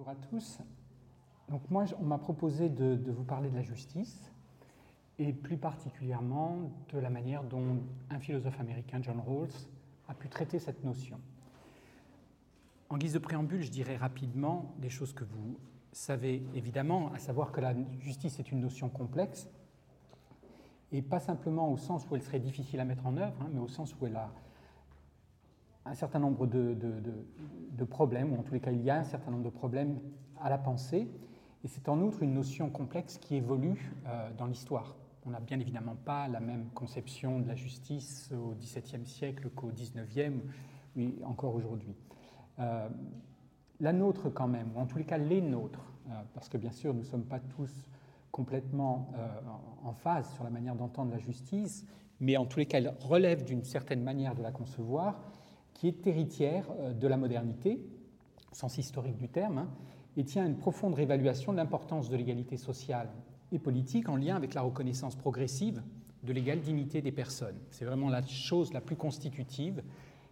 Bonjour à tous. Donc moi, on m'a proposé de, vous parler de la justice et plus particulièrement de la manière dont un philosophe américain, John Rawls, a pu traiter cette notion. En guise de préambule, je dirais rapidement des choses que vous savez évidemment, à savoir que la justice est une notion complexe et pas simplement au sens où elle serait difficile à mettre en œuvre, hein, mais au sens où elle a un certain nombre de, problèmes, ou en tous les cas il y a un certain nombre de problèmes à la pensée, et c'est en outre une notion complexe qui évolue euh, dans l'histoire. On n'a bien évidemment pas la même conception de la justice au XVIIe siècle qu'au XIXe, oui, encore aujourd'hui. Euh, la nôtre quand même, ou en tous les cas les nôtres, euh, parce que bien sûr nous ne sommes pas tous complètement en phase sur la manière d'entendre la justice, mais en tous les cas elle relève d'une certaine manière de la concevoir, qui est héritière euh, de la modernité, sens historique du terme, hein, et tient à une profonde réévaluation de l'importance de l'égalité sociale et politique en lien avec la reconnaissance progressive de l'égale dignité des personnes. C'est vraiment la chose la plus constitutive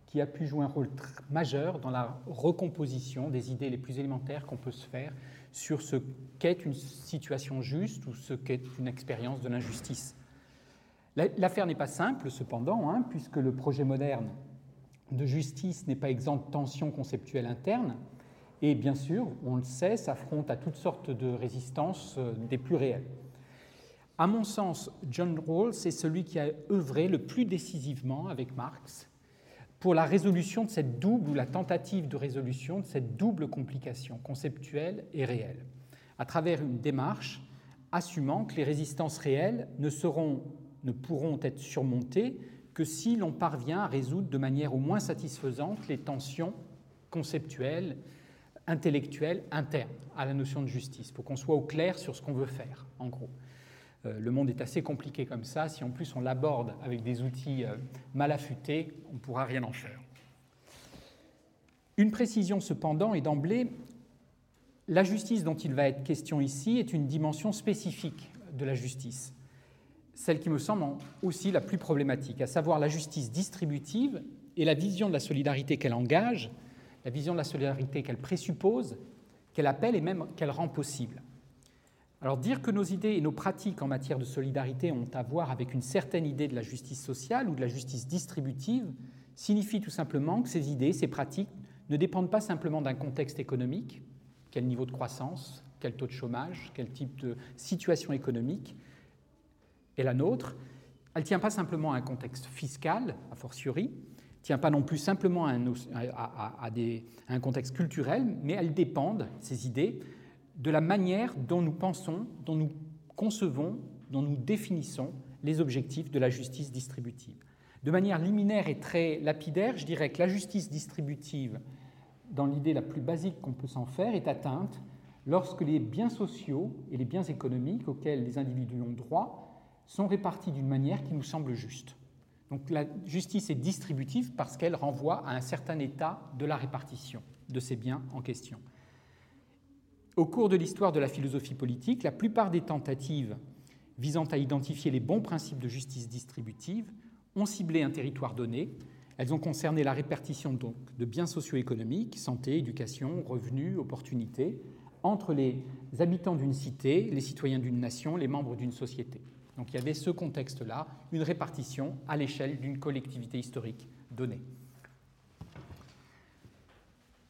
qui a pu jouer un rôle majeur dans la recomposition des idées les plus élémentaires qu'on peut se faire sur ce qu'est une situation juste ou ce qu'est une expérience de l'injustice. L'affaire n'est pas simple, cependant, hein, puisque le projet moderne de justice n'est pas exempt de tensions conceptuelles internes, et bien sûr, on le sait, s'affronte à toutes sortes de résistances euh, des plus réelles. À mon sens, John Rawls est celui qui a œuvré le plus décisivement avec Marx pour la résolution de cette double, ou la tentative de résolution de cette double complication conceptuelle et réelle, à travers une démarche assumant que les résistances réelles ne, seront, ne pourront être surmontées que si l'on parvient à résoudre de manière au moins satisfaisante les tensions conceptuelles, intellectuelles internes à la notion de justice, pour qu'on soit au clair sur ce qu'on veut faire, en gros. Euh, le monde est assez compliqué comme ça, si en plus on l'aborde avec des outils euh, mal affûtés, on ne pourra rien en faire. Une précision cependant est d'emblée, la justice dont il va être question ici est une dimension spécifique de la justice celle qui me semble aussi la plus problématique, à savoir la justice distributive et la vision de la solidarité qu'elle engage, la vision de la solidarité qu'elle présuppose, qu'elle appelle et même qu'elle rend possible. Alors dire que nos idées et nos pratiques en matière de solidarité ont à voir avec une certaine idée de la justice sociale ou de la justice distributive signifie tout simplement que ces idées, ces pratiques ne dépendent pas simplement d'un contexte économique, quel niveau de croissance, quel taux de chômage, quel type de situation économique, et la nôtre, elle ne tient pas simplement à un contexte fiscal, a fortiori, ne tient pas non plus simplement à un, à, un, contexte culturel, mais elles dépendent, ces idées, de la manière dont nous pensons, dont nous concevons, dont nous définissons les objectifs de la justice distributive. De manière liminaire et très lapidaire, je dirais que la justice distributive, dans l'idée la plus basique qu'on peut s'en faire, est atteinte lorsque les biens sociaux et les biens économiques auxquels les individus ont droit sont répartis d'une manière qui nous semble juste. Donc la justice est distributive parce qu'elle renvoie à un certain état de la répartition de ces biens en question. Au cours de l'histoire de la philosophie politique, la plupart des tentatives visant à identifier les bons principes de justice distributive ont ciblé un territoire donné. Elles ont concerné la répartition donc de biens socio-économiques, santé, éducation, revenus, opportunités, entre les habitants d'une cité, les citoyens d'une nation, les membres d'une société. Donc il y avait ce contexte-là, une répartition à l'échelle d'une collectivité historique donnée.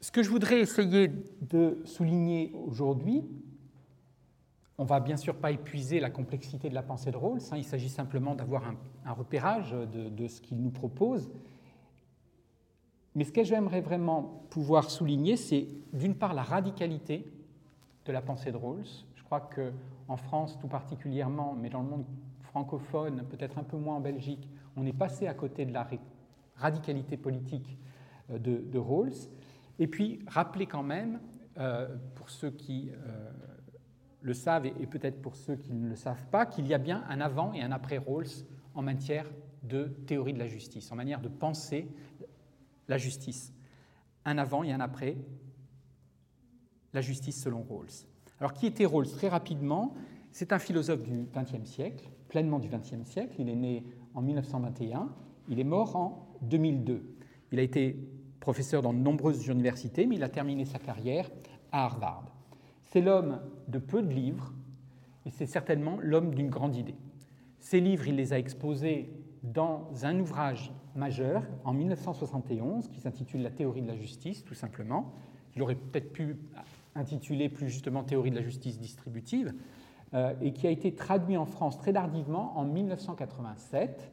Ce que je voudrais essayer de souligner aujourd'hui, on ne va bien sûr pas épuiser la complexité de la pensée de Rawls, hein, il s'agit simplement d'avoir un, repérage de, de ce qu'il nous propose. Mais ce que j'aimerais vraiment pouvoir souligner, c'est d'une part la radicalité de la pensée de Rawls, je crois qu'en France tout particulièrement, mais dans le monde francophone, peut-être un peu moins en Belgique, on est passé à côté de la radicalité politique euh, de, Rawls. Et puis, rappeler quand même, euh, pour ceux qui euh, le savent et, peut-être pour ceux qui ne le savent pas, qu'il y a bien un avant et un après Rawls en matière de théorie de la justice, en manière de penser la justice. Un avant et un après la justice selon Rawls. Alors, qui était Rawls Très rapidement, c'est un philosophe du XXe siècle, pleinement du XXe siècle. Il est né en 1921, il est mort en 2002. Il a été professeur dans de nombreuses universités, mais il a terminé sa carrière à Harvard. C'est l'homme de peu de livres et c'est certainement l'homme d'une grande idée. Ces livres, il les a exposés dans un ouvrage majeur en 1971 qui s'intitule La théorie de la justice, tout simplement. Il aurait peut-être pu intituler plus justement Théorie de la justice distributive, euh, et qui a été traduit en France très tardivement en 1987.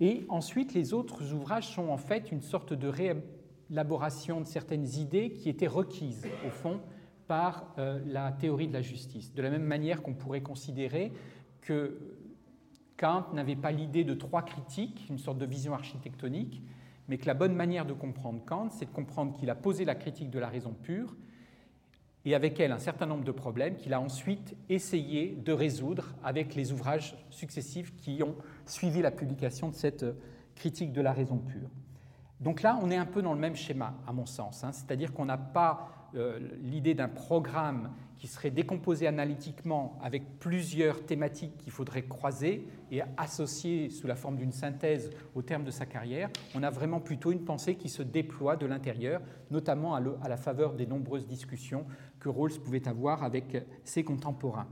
Et ensuite, les autres ouvrages sont en fait une sorte de réélaboration de certaines idées qui étaient requises, au fond, par euh, la théorie de la justice. De la même manière qu'on pourrait considérer que Kant n'avait pas l'idée de trois critiques, une sorte de vision architectonique, mais que la bonne manière de comprendre Kant, c'est de comprendre qu'il a posé la critique de la raison pure et avec elle un certain nombre de problèmes qu'il a ensuite essayé de résoudre avec les ouvrages successifs qui ont suivi la publication de cette critique de la raison pure. Donc là, on est un peu dans le même schéma, à mon sens, hein. c'est-à-dire qu'on n'a pas euh, l'idée d'un programme qui serait décomposé analytiquement avec plusieurs thématiques qu'il faudrait croiser et associer sous la forme d'une synthèse au terme de sa carrière. On a vraiment plutôt une pensée qui se déploie de l'intérieur, notamment à, la faveur des nombreuses discussions que Rawls pouvait avoir avec ses contemporains.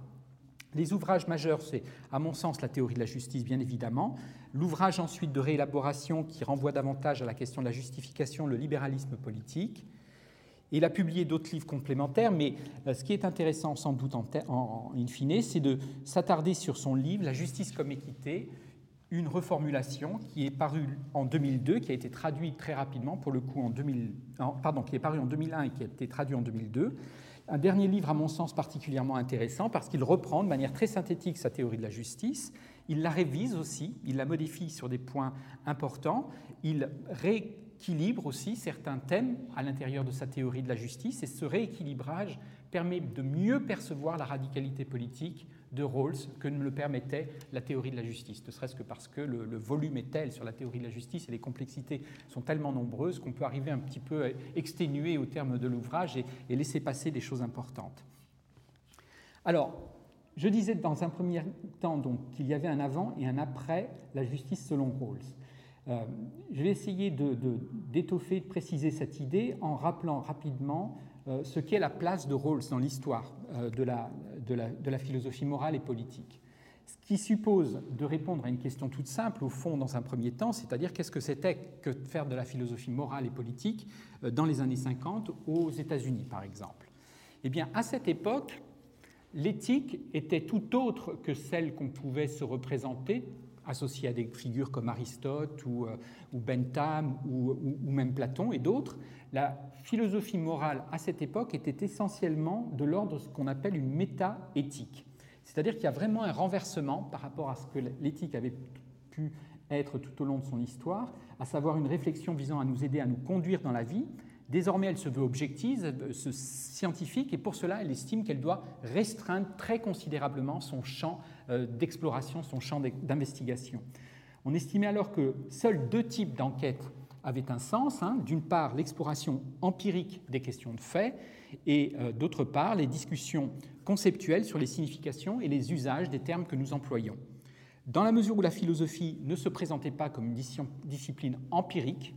Les ouvrages majeurs, c'est à mon sens la théorie de la justice, bien évidemment. L'ouvrage ensuite de réélaboration qui renvoie davantage à la question de la justification, le libéralisme politique. Il a publié d'autres livres complémentaires, mais euh, ce qui est intéressant sans doute en, en in fine, c'est de s'attarder sur son livre La justice comme équité, une reformulation qui est parue en 2002, qui a été traduite très rapidement, pour le coup en 2000, pardon, qui est paru en 2001 et qui a été traduit en 2002. Un dernier livre, à mon sens, particulièrement intéressant parce qu'il reprend de manière très synthétique sa théorie de la justice. Il la révise aussi, il la modifie sur des points importants, il ré équilibre aussi certains thèmes à l'intérieur de sa théorie de la justice, et ce rééquilibrage permet de mieux percevoir la radicalité politique de Rawls que ne le permettait la théorie de la justice, ne serait-ce que parce que le, volume est tel sur la théorie de la justice et les complexités sont tellement nombreuses qu'on peut arriver un petit peu exténuer au terme de l'ouvrage et, et laisser passer des choses importantes. Alors, je disais dans un premier temps qu'il y avait un avant et un après la justice selon Rawls. Euh, je vais essayer d'étoffer, de, préciser cette idée en rappelant rapidement euh, ce qu'est la place de Rawls dans l'histoire euh, de, la, philosophie morale et politique. Ce qui suppose de répondre à une question toute simple, au fond, dans un premier temps, c'est-à-dire qu'est-ce que c'était que faire de la philosophie morale et politique dans les années 50 aux États-Unis, par exemple. Eh bien, à cette époque, l'éthique était tout autre que celle qu'on pouvait se représenter associé à des figures comme Aristote ou, euh, Bentham ou, même Platon et d'autres, la philosophie morale à cette époque était essentiellement de l'ordre de ce qu'on appelle une méta-éthique. C'est-à-dire qu'il y a vraiment un renversement par rapport à ce que l'éthique avait pu être tout au long de son histoire, à savoir une réflexion visant à nous aider à nous conduire dans la vie, Désormais, elle se veut objective, scientifique, et pour cela, elle estime qu'elle doit restreindre très considérablement son champ euh, d'exploration, son champ d'investigation. On estimait alors que seuls deux types d'enquêtes avaient un sens. Hein. D'une part, l'exploration empirique des questions de fait, et euh, d'autre part, les discussions conceptuelles sur les significations et les usages des termes que nous employons. Dans la mesure où la philosophie ne se présentait pas comme une discipline empirique,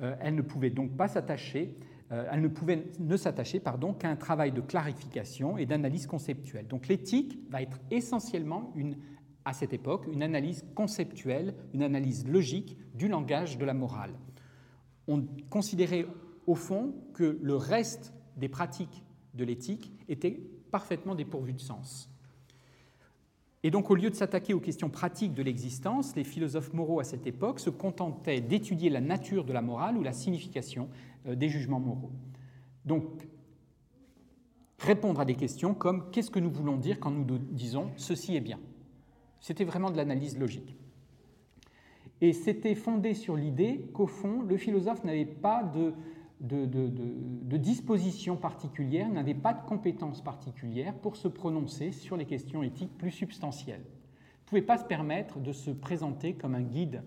elle ne pouvait donc pas s'attacher, euh, elle ne pouvait ne s'attacher qu'à un travail de clarification et d'analyse conceptuelle. Donc l'éthique va être essentiellement une à cette époque une analyse conceptuelle, une analyse logique du langage de la morale. On considérait au fond que le reste des pratiques de l'éthique était parfaitement dépourvu de sens. Et donc, au lieu de s'attaquer aux questions pratiques de l'existence, les philosophes moraux à cette époque se contentaient d'étudier la nature de la morale ou la signification euh, des jugements moraux. Donc, répondre à des questions comme qu'est-ce que nous voulons dire quand nous disons ceci est bien? C'était vraiment de l'analyse logique. Et c'était fondé sur l'idée qu'au fond, le philosophe n'avait pas de de, dispositions particulières, n'avait pas de compétences particulières pour se prononcer sur les questions éthiques plus substantielles. Ne pouvait pas se permettre de se présenter comme un guide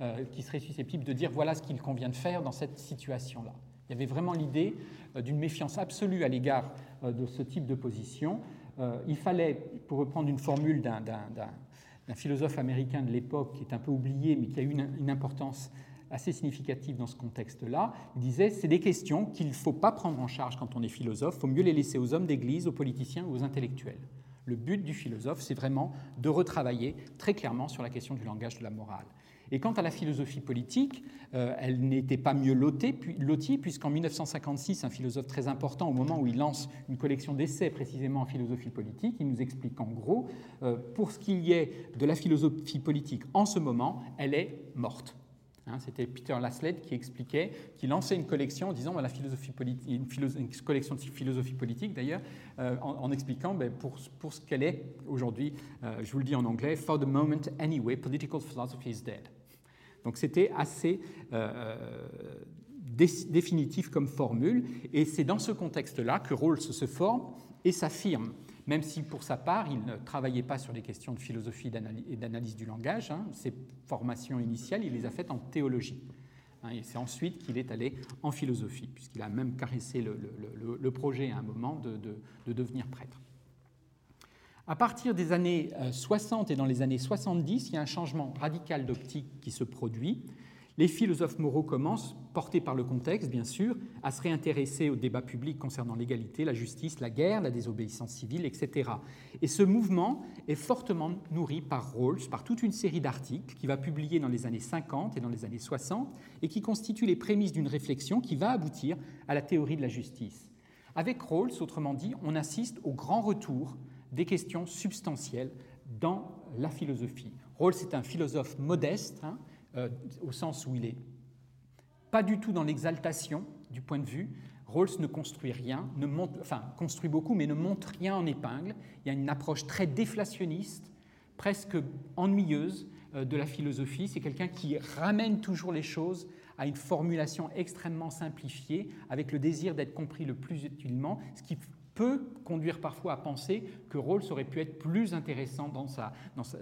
euh, qui serait susceptible de dire voilà ce qu'il convient de faire dans cette situation-là. Il y avait vraiment l'idée euh, d'une méfiance absolue à l'égard euh, de ce type de position. il fallait, pour reprendre une formule d'un philosophe américain de l'époque qui est un peu oublié mais qui a eu une importance assez significative dans ce contexte-là. Il disait c'est des questions qu'il ne faut pas prendre en charge quand on est philosophe, il faut mieux les laisser aux hommes d'église, aux politiciens aux intellectuels. Le but du philosophe, c'est vraiment de retravailler très clairement sur la question du langage de la morale. Et quant à la philosophie politique, euh, elle n'était pas mieux lotée, lotie, puisqu'en 1956, un philosophe très important, au moment où il lance une collection d'essais précisément en philosophie politique, il nous explique en gros, euh, pour ce qu'il y est de la philosophie politique en ce moment, elle est morte. Hein, c'était Peter Laslett qui expliquait, qui lançait une collection en disant la philosophie politique, une, collection de philosophie politique d'ailleurs, euh, en, expliquant ben, pour, ce qu'elle est aujourd'hui, je vous le dis en anglais, For the moment anyway, political philosophy is dead. Donc c'était assez euh, définitif comme formule, et c'est dans ce contexte-là que Rawls se forme et s'affirme, même si pour sa part, il ne travaillait pas sur les questions de philosophie et d'analyse du langage. Hein. ses formations initiales, il les a faites en théologie. Hein, et c'est ensuite qu'il est allé en philosophie, puisqu'il a même caressé le, projet à un moment de devenir prêtre. À partir des années 60 euh, et dans les années 70, il y a un changement radical d'optique qui se produit. Les philosophes moraux commencent, portés par le contexte bien sûr, à se réintéresser au débat public concernant l'égalité, la justice, la guerre, la désobéissance civile, etc. Et ce mouvement est fortement nourri par Rawls, par toute une série d'articles qu'il va publier dans les années 50 et dans les années 60 et qui constituent les prémices d'une réflexion qui va aboutir à la théorie de la justice. Avec Rawls, autrement dit, on assiste au grand retour des questions substantielles dans la philosophie. Rawls est un philosophe modeste, hein, euh, au sens où il est pas du tout dans l'exaltation du point de vue. Rawls ne construit rien, ne monte, enfin construit beaucoup, mais ne monte rien en épingle. Il y a une approche très déflationniste, presque ennuyeuse euh, de la philosophie. C'est quelqu'un qui ramène toujours les choses à une formulation extrêmement simplifiée, avec le désir d'être compris le plus utilement, ce qui peut conduire parfois à penser que Rawls aurait pu être plus intéressant dans, sa,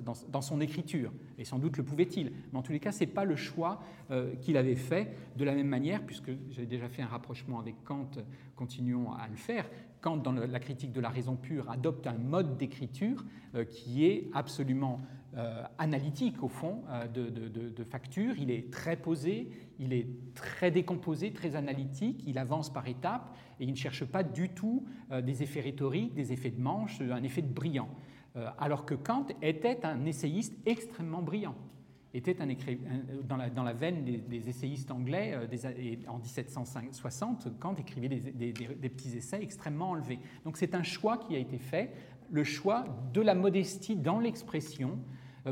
dans, son écriture, et sans doute le pouvait-il. Mais en tous les cas, ce n'est pas le choix euh, qu'il avait fait de la même manière, puisque j'ai déjà fait un rapprochement avec Kant, continuons à le faire. Kant, dans la critique de la raison pure, adopte un mode d'écriture euh, qui est absolument euh, analytique, au fond, de, de, facture. Il est très posé, il est très décomposé, très analytique, il avance par étapes, et il ne cherche pas du tout euh, des effets rhétoriques, des effets de manche, un effet de brillant. Euh, alors que Kant était un essayiste extrêmement brillant, était un dans, la, dans, la, veine des, essayistes anglais euh, en 1760, Kant écrivait des, des, petits essais extrêmement enlevés. Donc c'est un choix qui a été fait, le choix de la modestie dans l'expression,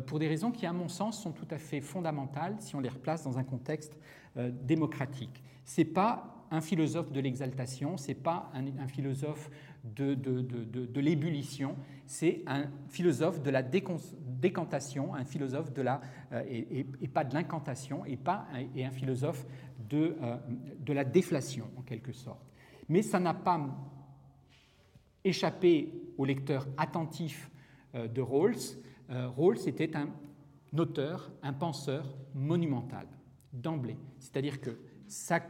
pour des raisons qui, à mon sens, sont tout à fait fondamentales si on les replace dans un contexte démocratique. C'est pas un philosophe de l'exaltation, ce n'est pas un, philosophe de, de, l'ébullition, c'est un philosophe de la décantation, un philosophe de la, euh, et, pas de l'incantation, et, pas, et un philosophe de, euh, de la déflation, en quelque sorte. Mais ça n'a pas échappé au lecteur attentif euh, de Rawls. Rawls était un auteur, un penseur monumental, d'emblée. C'est-à-dire que sa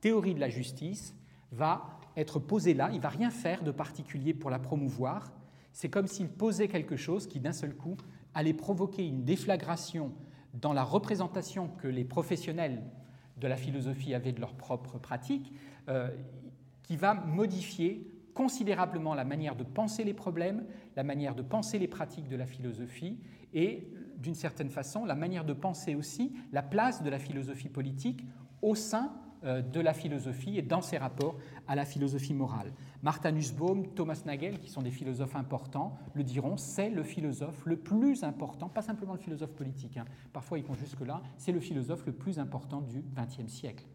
théorie de la justice va être posée là, il va rien faire de particulier pour la promouvoir. C'est comme s'il posait quelque chose qui d'un seul coup allait provoquer une déflagration dans la représentation que les professionnels de la philosophie avaient de leur propre pratique, euh, qui va modifier considérablement la manière de penser les problèmes, la manière de penser les pratiques de la philosophie et, d'une certaine façon, la manière de penser aussi la place de la philosophie politique au sein euh, de la philosophie et dans ses rapports à la philosophie morale. Martha Nussbaum, Thomas Nagel, qui sont des philosophes importants, le diront, c'est le philosophe le plus important, pas simplement le philosophe politique, hein. parfois ils vont jusque-là, c'est le philosophe le plus important du XXe siècle.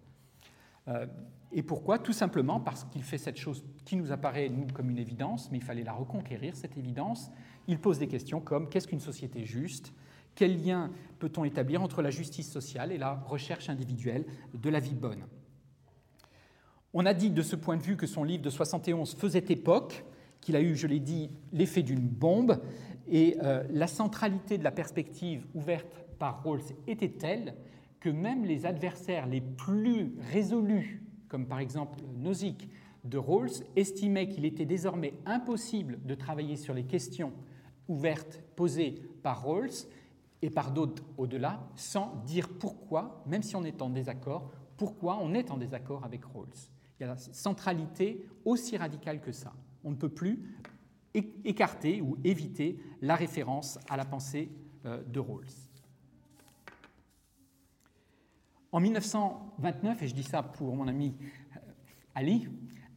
Euh, et pourquoi? Tout simplement parce qu'il fait cette chose qui nous apparaît, nous, comme une évidence, mais il fallait la reconquérir, cette évidence. Il pose des questions comme qu'est-ce qu'une société juste? Quel lien peut-on établir entre la justice sociale et la recherche individuelle de la vie bonne? On a dit de ce point de vue que son livre de 71 faisait époque, qu'il a eu, je l'ai dit, l'effet d'une bombe, et euh, la centralité de la perspective ouverte par Rawls était telle que même les adversaires les plus résolus, comme par exemple Nozick de Rawls, estimaient qu'il était désormais impossible de travailler sur les questions ouvertes posées par Rawls et par d'autres au-delà, sans dire pourquoi, même si on est en désaccord, pourquoi on est en désaccord avec Rawls. Il y a la centralité aussi radicale que ça. On ne peut plus écarter ou éviter la référence à la pensée euh, de Rawls. En 1929, et je dis ça pour mon ami euh, Ali,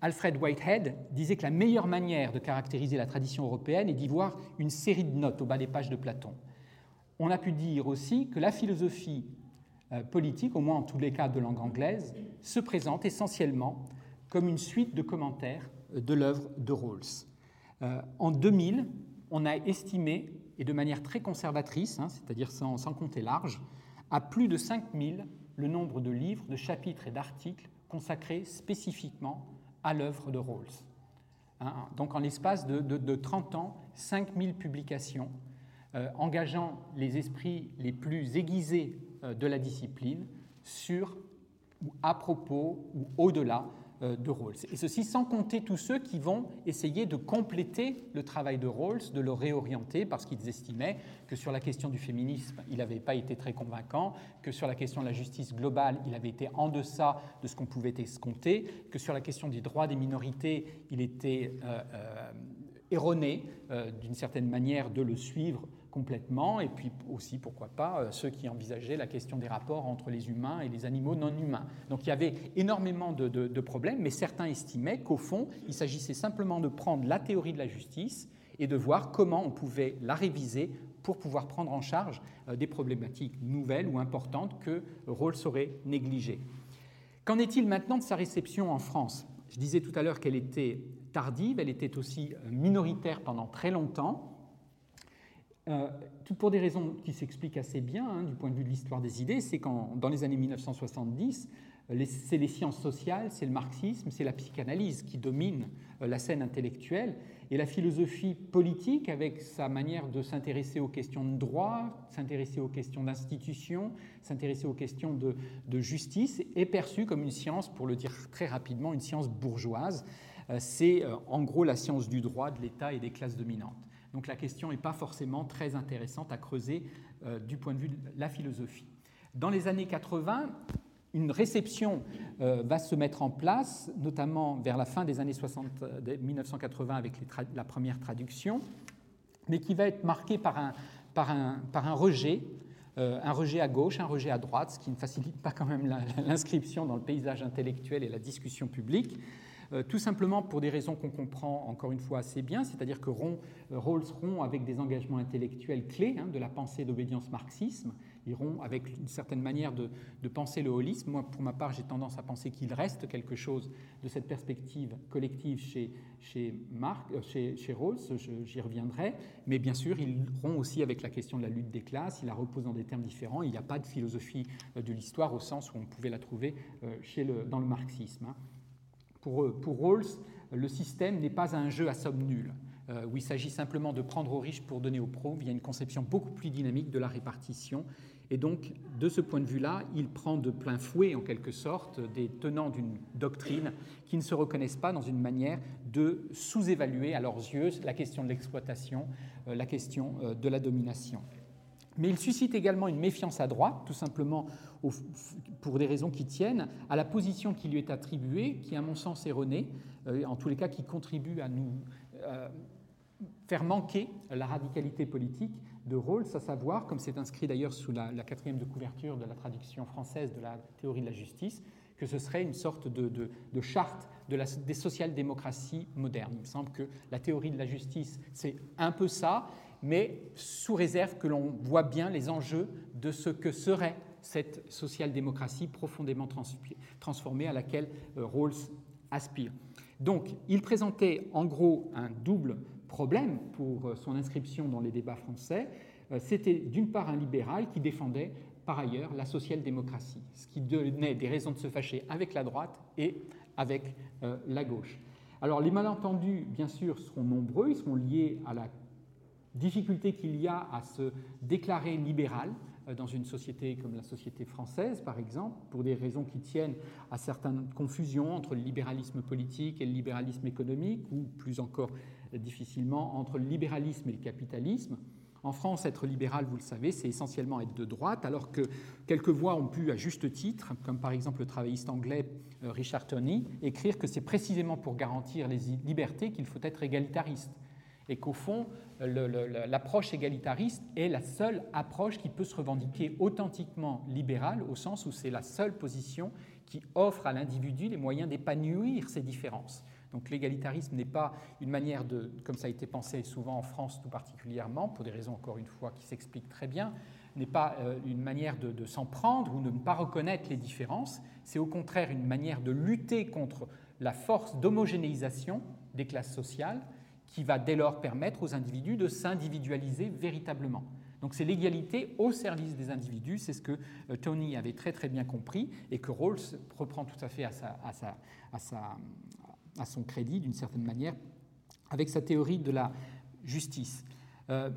Alfred Whitehead disait que la meilleure manière de caractériser la tradition européenne est d'y voir une série de notes au bas des pages de Platon. On a pu dire aussi que la philosophie euh, politique, au moins en tous les cas de langue anglaise, se présente essentiellement comme une suite de commentaires de l'œuvre de Rawls. Euh, en 2000, on a estimé, et de manière très conservatrice, hein, c'est-à-dire sans, compter large, à plus de 5000 le nombre de livres, de chapitres et d'articles consacrés spécifiquement à l'œuvre de Rawls. Hein, donc en l'espace de, 30 ans, 5000 publications euh, engageant les esprits les plus aiguisés euh, de la discipline sur ou à propos ou au-delà de Rawls. Et ceci sans compter tous ceux qui vont essayer de compléter le travail de Rawls, de le réorienter, parce qu'ils estimaient que sur la question du féminisme, il n'avait pas été très convaincant, que sur la question de la justice globale, il avait été en deçà de ce qu'on pouvait escompter, que sur la question des droits des minorités, il était euh, euh, erroné d'une certaine manière de le suivre complètement, et puis aussi, pourquoi pas, euh, ceux qui envisageaient la question des rapports entre les humains et les animaux non humains. Donc il y avait énormément de, problèmes, mais certains estimaient qu'au fond, il s'agissait simplement de prendre la théorie de la justice et de voir comment on pouvait la réviser pour pouvoir prendre en charge euh, des problématiques nouvelles ou importantes que Rawls aurait négligées. Qu'en est-il maintenant de sa réception en France? Je disais tout à l'heure qu'elle était tardive, elle était aussi euh, minoritaire pendant très longtemps. Euh, tout pour des raisons qui s'expliquent assez bien hein, du point de vue de l'histoire des idées, c'est qu'en dans les années 1970, c'est les sciences sociales, c'est le marxisme, c'est la psychanalyse qui dominent euh, la scène intellectuelle, et la philosophie politique, avec sa manière de s'intéresser aux questions de droit, s'intéresser aux questions d'institution, s'intéresser aux questions de, de, justice, est perçue comme une science, pour le dire très rapidement, une science bourgeoise. Euh, c'est en gros la science du droit, de l'État et des classes dominantes. Donc la question n'est pas forcément très intéressante à creuser euh, du point de vue de la philosophie. Dans les années 80, une réception euh, va se mettre en place, notamment vers la fin des années 60, 1980 avec la première traduction, mais qui va être marquée par un, par un, par un rejet, euh, un rejet à gauche, un rejet à droite, ce qui ne facilite pas quand même l'inscription dans le paysage intellectuel et la discussion publique. Euh, tout simplement pour des raisons qu'on comprend encore une fois assez bien, c'est-à-dire que euh, Rawls rompt avec des engagements intellectuels clés hein, de la pensée d'obédience marxisme, ils rompent avec une certaine manière de, penser le holisme. Moi, pour ma part, j'ai tendance à penser qu'il reste quelque chose de cette perspective collective chez, Marc, euh, chez, chez Rawls, j'y reviendrai, mais bien sûr, il rompt aussi avec la question de la lutte des classes, il la repose dans des termes différents, il n'y a pas de philosophie de l'histoire au sens où on pouvait la trouver chez dans le marxisme. Hein. Pour, Rawls, le système n'est pas un jeu à somme nulle, euh, où il s'agit simplement de prendre aux riches pour donner aux pauvres. Il y a une conception beaucoup plus dynamique de la répartition. Et donc, de ce point de vue-là, il prend de plein fouet, en quelque sorte, des tenants d'une doctrine qui ne se reconnaissent pas dans une manière de sous-évaluer à leurs yeux la question de l'exploitation, euh, la question euh, de la domination. Mais il suscite également une méfiance à droite, tout simplement pour des raisons qui tiennent à la position qui lui est attribuée, qui à mon sens erronée, euh, en tous les cas qui contribue à nous euh, faire manquer la radicalité politique de Rawls, à savoir, comme c'est inscrit d'ailleurs sous la, quatrième de couverture de la traduction française de la théorie de la justice, que ce serait une sorte de, charte des social-démocraties modernes. Il me semble que la théorie de la justice, c'est un peu ça, mais sous réserve que l'on voit bien les enjeux de ce que serait cette social-démocratie profondément transformée à laquelle euh, Rawls aspire. Donc, il présentait en gros un double problème pour euh, son inscription dans les débats français. Euh, c'était d'une part un libéral qui défendait par ailleurs la social-démocratie, ce qui donnait des raisons de se fâcher avec la droite et avec la gauche. Alors les malentendus, bien sûr, seront nombreux, ils seront liés à la difficulté qu'il y a à se déclarer libéral euh, dans une société comme la société française, par exemple, pour des raisons qui tiennent à certaines confusions entre le libéralisme politique et le libéralisme économique, ou plus encore difficilement entre le libéralisme et le capitalisme. En France, être libéral, vous le savez, c'est essentiellement être de droite, alors que quelques voix ont pu, à juste titre, comme par exemple le travailliste anglais euh, Richard Turney, écrire que c'est précisément pour garantir les libertés qu'il faut être égalitariste. Et qu'au fond, l'approche égalitariste est la seule approche qui peut se revendiquer authentiquement libérale, au sens où c'est la seule position qui offre à l'individu les moyens d'épanouir ses différences. Donc l'égalitarisme n'est pas une manière de, comme ça a été pensé souvent en France tout particulièrement, pour des raisons encore une fois qui s'expliquent très bien, n'est pas euh, une manière de, de s'en prendre ou de ne pas reconnaître les différences, c'est au contraire une manière de lutter contre la force d'homogénéisation des classes sociales qui va dès lors permettre aux individus de s'individualiser véritablement. Donc c'est l'égalité au service des individus, c'est ce que euh, Tony avait très très bien compris et que Rawls reprend tout à fait à, son crédit d'une certaine manière avec sa théorie de la justice. Euh,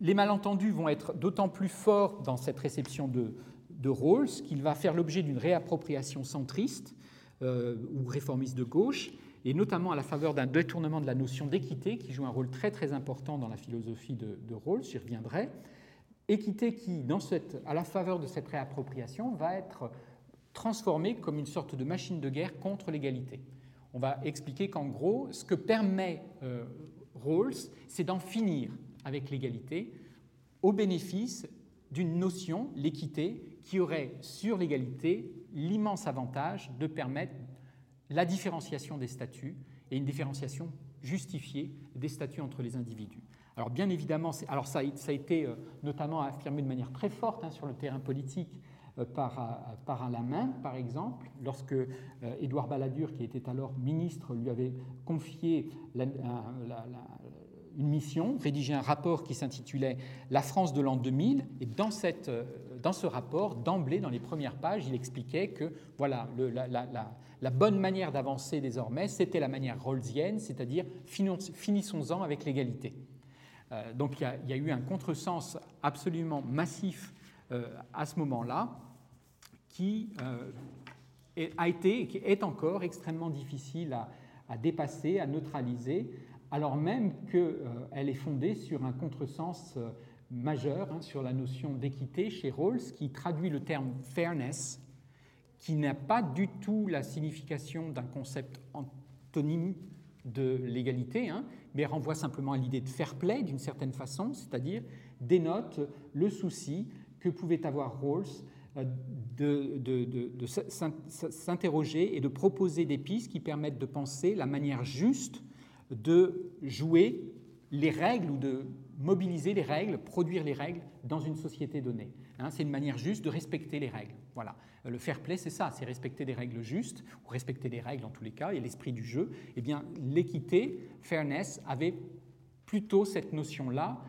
les malentendus vont être d'autant plus forts dans cette réception de, de Rawls qu'il va faire l'objet d'une réappropriation centriste euh, ou réformiste de gauche, et notamment à la faveur d'un détournement de la notion d'équité qui joue un rôle très très important dans la philosophie de, Rawls, j'y reviendrai. Équité qui, à la faveur de cette réappropriation, va être transformée comme une sorte de machine de guerre contre l'égalité. On va expliquer qu'en gros, ce que permet euh, Rawls, c'est d'en finir avec l'égalité au bénéfice d'une notion, l'équité, qui aurait sur l'égalité l'immense avantage de permettre la différenciation des statuts et une différenciation justifiée des statuts entre les individus. Alors bien évidemment, alors ça, a été euh, notamment affirmé de manière très forte hein, sur le terrain politique euh, par, euh, par un Lamain, par exemple, lorsque Édouard Balladur, qui était alors ministre, lui avait confié une mission, rédiger un rapport qui s'intitulait La France de l'an 2000. Et dans, cette, dans ce rapport, d'emblée, dans les premières pages, il expliquait que voilà, la, bonne manière d'avancer désormais, c'était la manière rawlsienne, c'est-à-dire finissons-en avec l'égalité. Euh, donc il y, a, eu un contresens absolument massif euh, à ce moment-là qui euh, a été et qui est encore extrêmement difficile à, à dépasser, à neutraliser, alors même qu'elle est fondée sur un contresens majeur, hein, sur la notion d'équité chez Rawls, qui traduit le terme fairness, qui n'a pas du tout la signification d'un concept antonyme de l'égalité, hein, mais renvoie simplement à l'idée de fair play d'une certaine façon, c'est-à-dire dénote le souci que pouvait avoir Rawls euh, de, s'interroger et de proposer des pistes qui permettent de penser la manière juste de jouer les règles ou de mobiliser les règles, produire les règles dans une société donnée. Hein, c'est une manière juste de respecter les règles. Voilà. Euh, le fair play, c'est ça, c'est respecter des règles justes, ou respecter des règles en tous les cas, et l'esprit du jeu. Eh bien, l'équité, fairness, avait plutôt cette notion-là,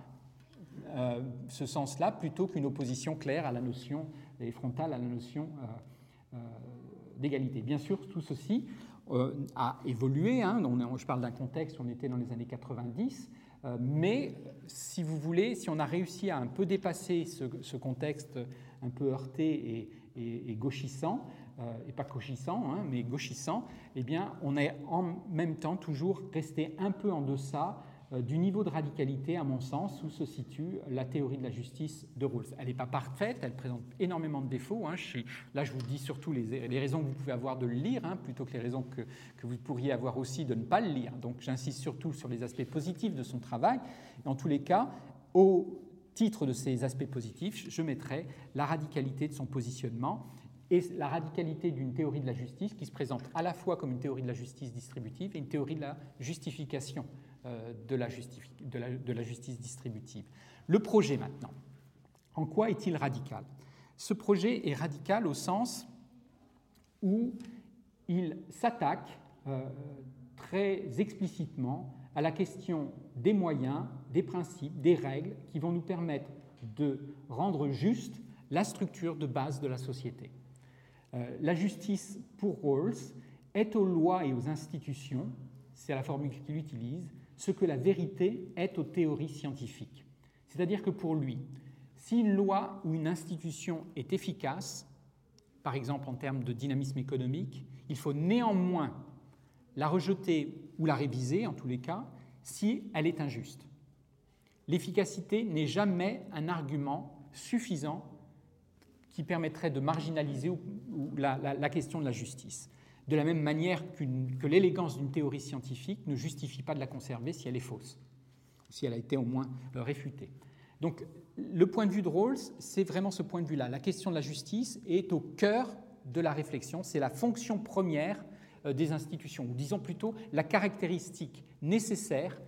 euh, ce sens-là, plutôt qu'une opposition claire à la notion, et frontale à la notion euh, d'égalité. Bien sûr, tout ceci a évolué. Hein. je parle d'un contexte où on était dans les années 90. Euh, mais si vous voulez, si on a réussi à un peu dépasser ce, contexte un peu heurté et, gauchissant, euh, et pas cochissant, hein, mais gauchissant, eh bien, on est en même temps toujours resté un peu en deçà du niveau de radicalité, à mon sens, où se situe la théorie de la justice de Rawls. Elle n'est pas parfaite, elle présente énormément de défauts. Hein. là, je vous dis surtout les, raisons que vous pouvez avoir de le lire, hein, plutôt que les raisons que, vous pourriez avoir aussi de ne pas le lire. Donc, j'insiste surtout sur les aspects positifs de son travail. En tous les cas, au titre de ces aspects positifs, je mettrai la radicalité de son positionnement et la radicalité d'une théorie de la justice qui se présente à la fois comme une théorie de la justice distributive et une théorie de la justification euh, de la, justice distributive. Le projet maintenant. En quoi est-il radical? Ce projet est radical au sens où il s'attaque euh, très explicitement à la question des moyens, des principes, des règles qui vont nous permettre de rendre juste la structure de base de la société. Euh, la justice pour Rawls est aux lois et aux institutions, c'est la formule qu'il utilise, ce que la vérité est aux théories scientifiques. C'est-à-dire que pour lui, si une loi ou une institution est efficace, par exemple en termes de dynamisme économique, il faut néanmoins la rejeter ou la réviser, en tous les cas, si elle est injuste. l'efficacité n'est jamais un argument suffisant qui permettrait de marginaliser la, question de la justice. De la même manière que l'élégance d'une théorie scientifique ne justifie pas de la conserver si elle est fausse, si elle a été au moins euh, réfutée. Donc le point de vue de Rawls, c'est vraiment ce point de vue-là. La question de la justice est au cœur de la réflexion, c'est la fonction première euh, des institutions, ou disons plutôt la caractéristique nécessaire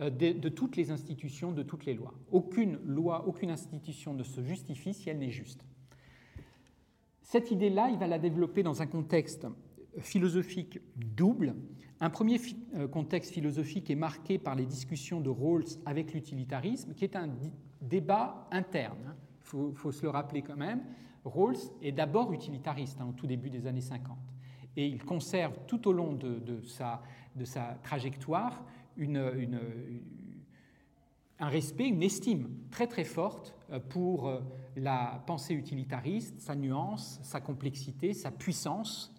euh, de, toutes les institutions, de toutes les lois. Aucune loi, aucune institution ne se justifie si elle n'est juste. Cette idée-là, il va la développer dans un contexte philosophique double. Un premier euh, contexte philosophique est marqué par les discussions de Rawls avec l'utilitarisme, qui est un débat interne. Il hein. faut, se le rappeler quand même. Rawls est d'abord utilitariste hein, au tout début des années 50. Et il conserve tout au long de, sa, trajectoire un respect, une estime très très forte euh, pour euh, la pensée utilitariste, sa nuance, sa complexité, sa puissance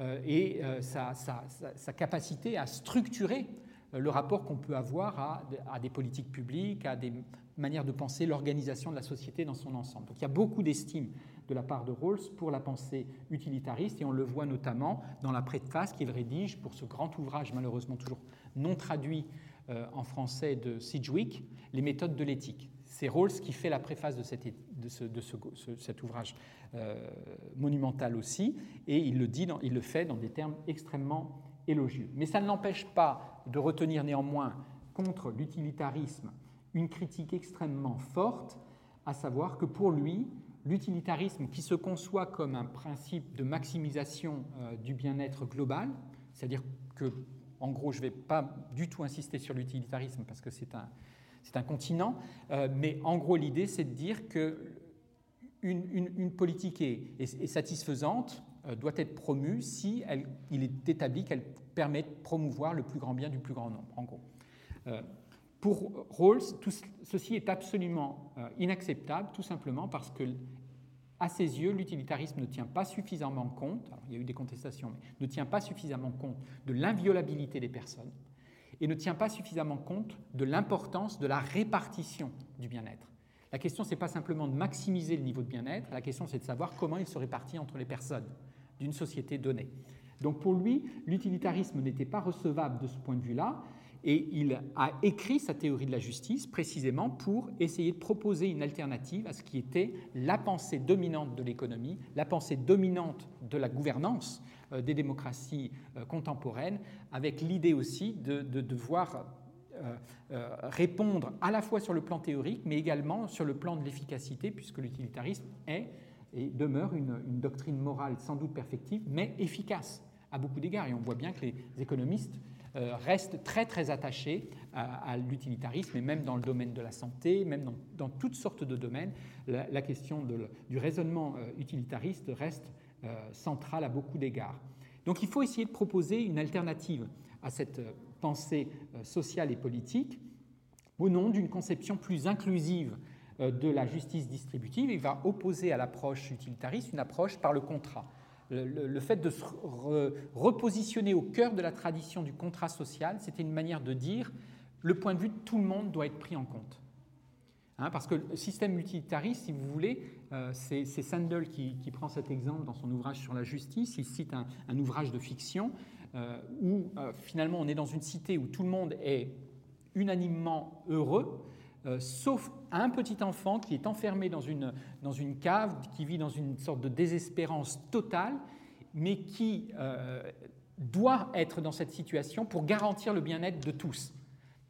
et sa, sa, capacité à structurer le rapport qu'on peut avoir à, à, des politiques publiques, à des manières de penser l'organisation de la société dans son ensemble. Donc il y a beaucoup d'estime de la part de Rawls pour la pensée utilitariste et on le voit notamment dans la préface qu'il rédige pour ce grand ouvrage malheureusement toujours non traduit euh, en français de Sidgwick, Les méthodes de l'éthique. C'est Rawls qui fait la préface de, cet ouvrage euh, monumental aussi, et il le, dit il le fait dans des termes extrêmement élogieux. Mais ça ne l'empêche pas de retenir néanmoins contre l'utilitarisme une critique extrêmement forte, à savoir que pour lui, l'utilitarisme qui se conçoit comme un principe de maximisation euh, du bien-être global, c'est-à-dire que en gros, je ne vais pas du tout insister sur l'utilitarisme parce que c'est un, c'est un continent, euh, mais en gros, l'idée, c'est de dire que une, politique est, satisfaisante, euh, doit être promue si elle, il est établi qu'elle permet de promouvoir le plus grand bien du plus grand nombre, en gros. Euh, pour Rawls, tout ceci est absolument inacceptable, tout simplement parce que à ses yeux, l'utilitarisme ne tient pas suffisamment compte, il y a eu des contestations, mais ne tient pas suffisamment compte de l'inviolabilité des personnes et ne tient pas suffisamment compte de l'importance de la répartition du bien-être. La question, ce n'est pas simplement de maximiser le niveau de bien-être, la question, c'est de savoir comment il se répartit entre les personnes d'une société donnée. Donc pour lui, l'utilitarisme n'était pas recevable de ce point de vue-là, et il a écrit sa théorie de la justice précisément pour essayer de proposer une alternative à ce qui était la pensée dominante de l'économie, la pensée dominante de la gouvernance des démocraties euh, contemporaines, avec l'idée aussi de, devoir euh, répondre à la fois sur le plan théorique, mais également sur le plan de l'efficacité, puisque l'utilitarisme est et demeure une, une doctrine morale sans doute perfective, mais efficace à beaucoup d'égards. Et on voit bien que les économistes euh, reste très très attaché à, l'utilitarisme et même dans le domaine de la santé, même dans, toutes sortes de domaines, la, question du raisonnement euh, utilitariste reste euh, centrale à beaucoup d'égards. Donc il faut essayer de proposer une alternative à cette pensée sociale et politique au nom d'une conception plus inclusive de la justice distributive. Il va opposer à l'approche utilitariste une approche par le contrat le, fait de se repositionner au cœur de la tradition du contrat social, c'était une manière de dire le point de vue de tout le monde doit être pris en compte. Hein, parce que le système utilitariste, si vous voulez, euh, c'est Sandel qui, prend cet exemple dans son ouvrage sur la justice. Il cite un, ouvrage de fiction euh, où euh, finalement on est dans une cité où tout le monde est unanimement heureux, sauf un petit enfant qui est enfermé dans une, dans une cave, qui vit dans une sorte de désespérance totale, mais qui doit être dans cette situation pour garantir le bien-être de tous.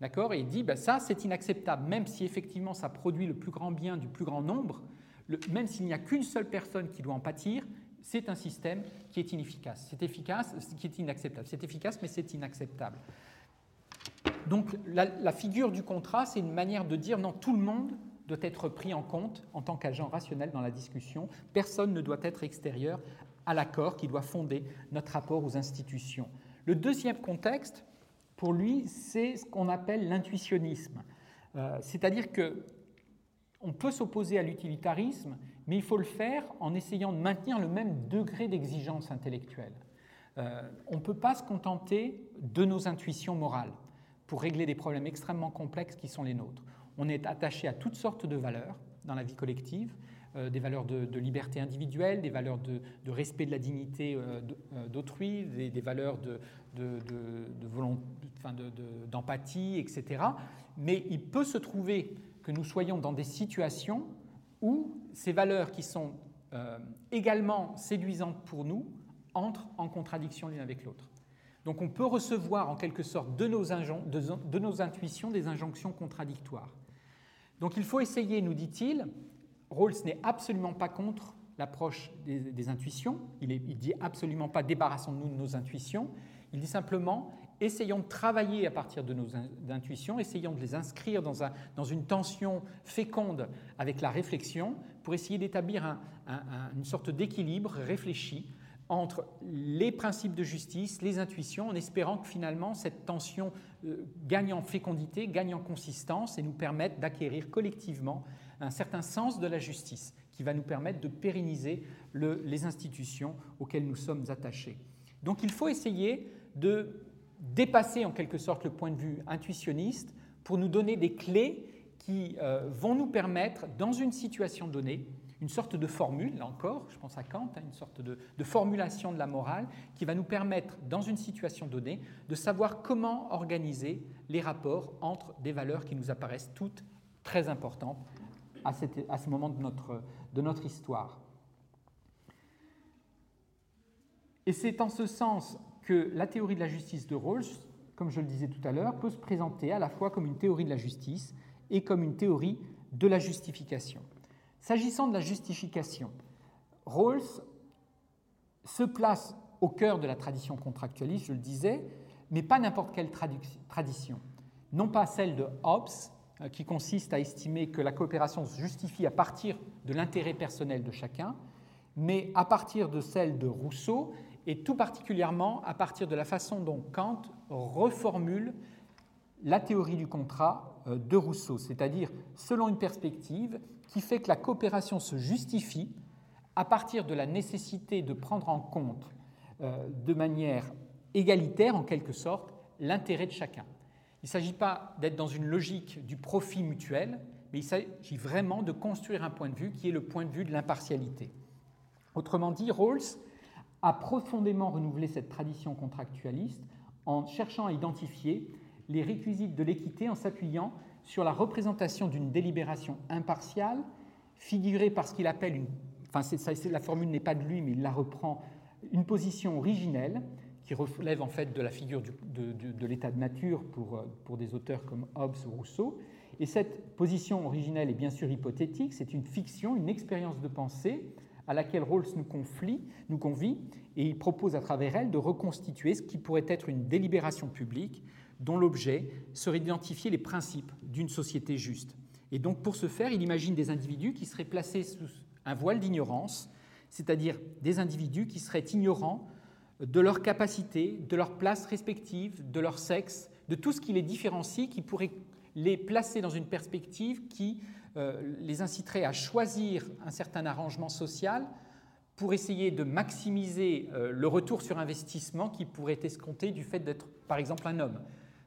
D'accord? Et il dit, ben ça, c'est inacceptable, même si effectivement ça produit le plus grand bien du plus grand nombre, même s'il n'y a qu'une seule personne qui doit en pâtir, c'est un système qui est inefficace. C'est efficace, qui est inacceptable. C'est efficace, mais c'est inacceptable. Donc la, figure du contrat, c'est une manière de dire non, tout le monde doit être pris en compte en tant qu'agent rationnel dans la discussion. Personne ne doit être extérieur à l'accord qui doit fonder notre rapport aux institutions. Le deuxième contexte, pour lui, c'est ce qu'on appelle l'intuitionnisme. Euh, c'est-à-dire que on peut s'opposer à l'utilitarisme, mais il faut le faire en essayant de maintenir le même degré d'exigence intellectuelle. Euh, on ne peut pas se contenter de nos intuitions morales pour régler des problèmes extrêmement complexes qui sont les nôtres. On est attaché à toutes sortes de valeurs dans la vie collective, des valeurs de, liberté individuelle, des valeurs de, respect de la dignité euh, euh, d'autrui, des, valeurs de, d'empathie, etc. Mais il peut se trouver que nous soyons dans des situations où ces valeurs qui sont également séduisantes pour nous entrent en contradiction l'une avec l'autre. Donc on peut recevoir en quelque sorte de nos, de nos intuitions des injonctions contradictoires. Donc il faut essayer, nous dit-il, Rawls n'est absolument pas contre l'approche des, intuitions, il, ne dit absolument pas débarrassons-nous de nos intuitions, il dit simplement essayons de travailler à partir de nos intuitions, essayons de les inscrire dans, un, dans une tension féconde avec la réflexion pour essayer d'établir une sorte d'équilibre réfléchi entre les principes de justice, les intuitions, en espérant que finalement cette tension euh, gagne en fécondité, gagne en consistance et nous permette d'acquérir collectivement un certain sens de la justice qui va nous permettre de pérenniser les institutions auxquelles nous sommes attachés. Donc il faut essayer de dépasser en quelque sorte le point de vue intuitionniste pour nous donner des clés qui euh, vont nous permettre, dans une situation donnée, une sorte de formule, là encore, je pense à Kant, hein, une sorte de, formulation de la morale qui va nous permettre, dans une situation donnée, de savoir comment organiser les rapports entre des valeurs qui nous apparaissent toutes très importantes à, ce moment de notre, de notre histoire. Et c'est en ce sens que la théorie de la justice de Rawls, comme je le disais tout à l'heure, peut se présenter à la fois comme une théorie de la justice et comme une théorie de la justification. S'agissant de la justification, Rawls se place au cœur de la tradition contractualiste, je le disais, mais pas n'importe quelle tradition. Non pas celle de Hobbes, qui consiste à estimer que la coopération se justifie à partir de l'intérêt personnel de chacun, mais à partir de celle de Rousseau, et tout particulièrement à partir de la façon dont Kant reformule la théorie du contrat euh, de Rousseau, c'est-à-dire selon une perspective qui fait que la coopération se justifie à partir de la nécessité de prendre en compte euh, de manière égalitaire, en quelque sorte, l'intérêt de chacun. Il ne s'agit pas d'être dans une logique du profit mutuel, mais il s'agit vraiment de construire un point de vue qui est le point de vue de l'impartialité. Autrement dit, Rawls a profondément renouvelé cette tradition contractualiste en cherchant à identifier les réquisites de l'équité en s'appuyant sur la représentation d'une délibération impartiale, figurée par ce qu'il appelle une. Enfin, la formule n'est pas de lui, mais il la reprend, une position originelle, qui relève en fait de la figure de, l'état de nature pour, euh, pour des auteurs comme Hobbes ou Rousseau. Et cette position originelle est bien sûr hypothétique, c'est une fiction, une expérience de pensée à laquelle Rawls nous, conflit, nous convie, et il propose à travers elle de reconstituer ce qui pourrait être une délibération publique dont l'objet serait d'identifier les principes d'une société juste. Et donc pour ce faire, il imagine des individus qui seraient placés sous un voile d'ignorance, c'est-à-dire des individus qui seraient ignorants de leurs capacités, de leur place respective, de leur sexe, de tout ce qui les différencie, qui pourrait les placer dans une perspective qui euh, les inciterait à choisir un certain arrangement social pour essayer de maximiser euh, le retour sur investissement qui pourrait escompter du fait d'être, par exemple, un homme.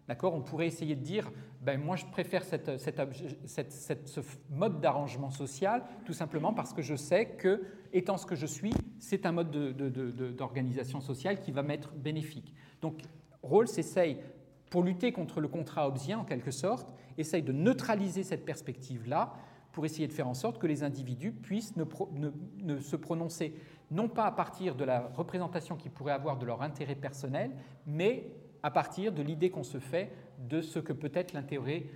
D'accord? On pourrait essayer de dire, ben, moi je préfère cette, ce mode d'arrangement social tout simplement parce que je sais que, étant ce que je suis, c'est un mode d'organisation sociale qui va m'être bénéfique. Donc Rawls essaye, pour lutter contre le contrat hobbesien en quelque sorte, essaye de neutraliser cette perspective-là pour essayer de faire en sorte que les individus puissent ne, se prononcer non pas à partir de la représentation qu'ils pourraient avoir de leur intérêt personnel, mais à partir de l'idée qu'on se fait de ce que peut être l'intérêt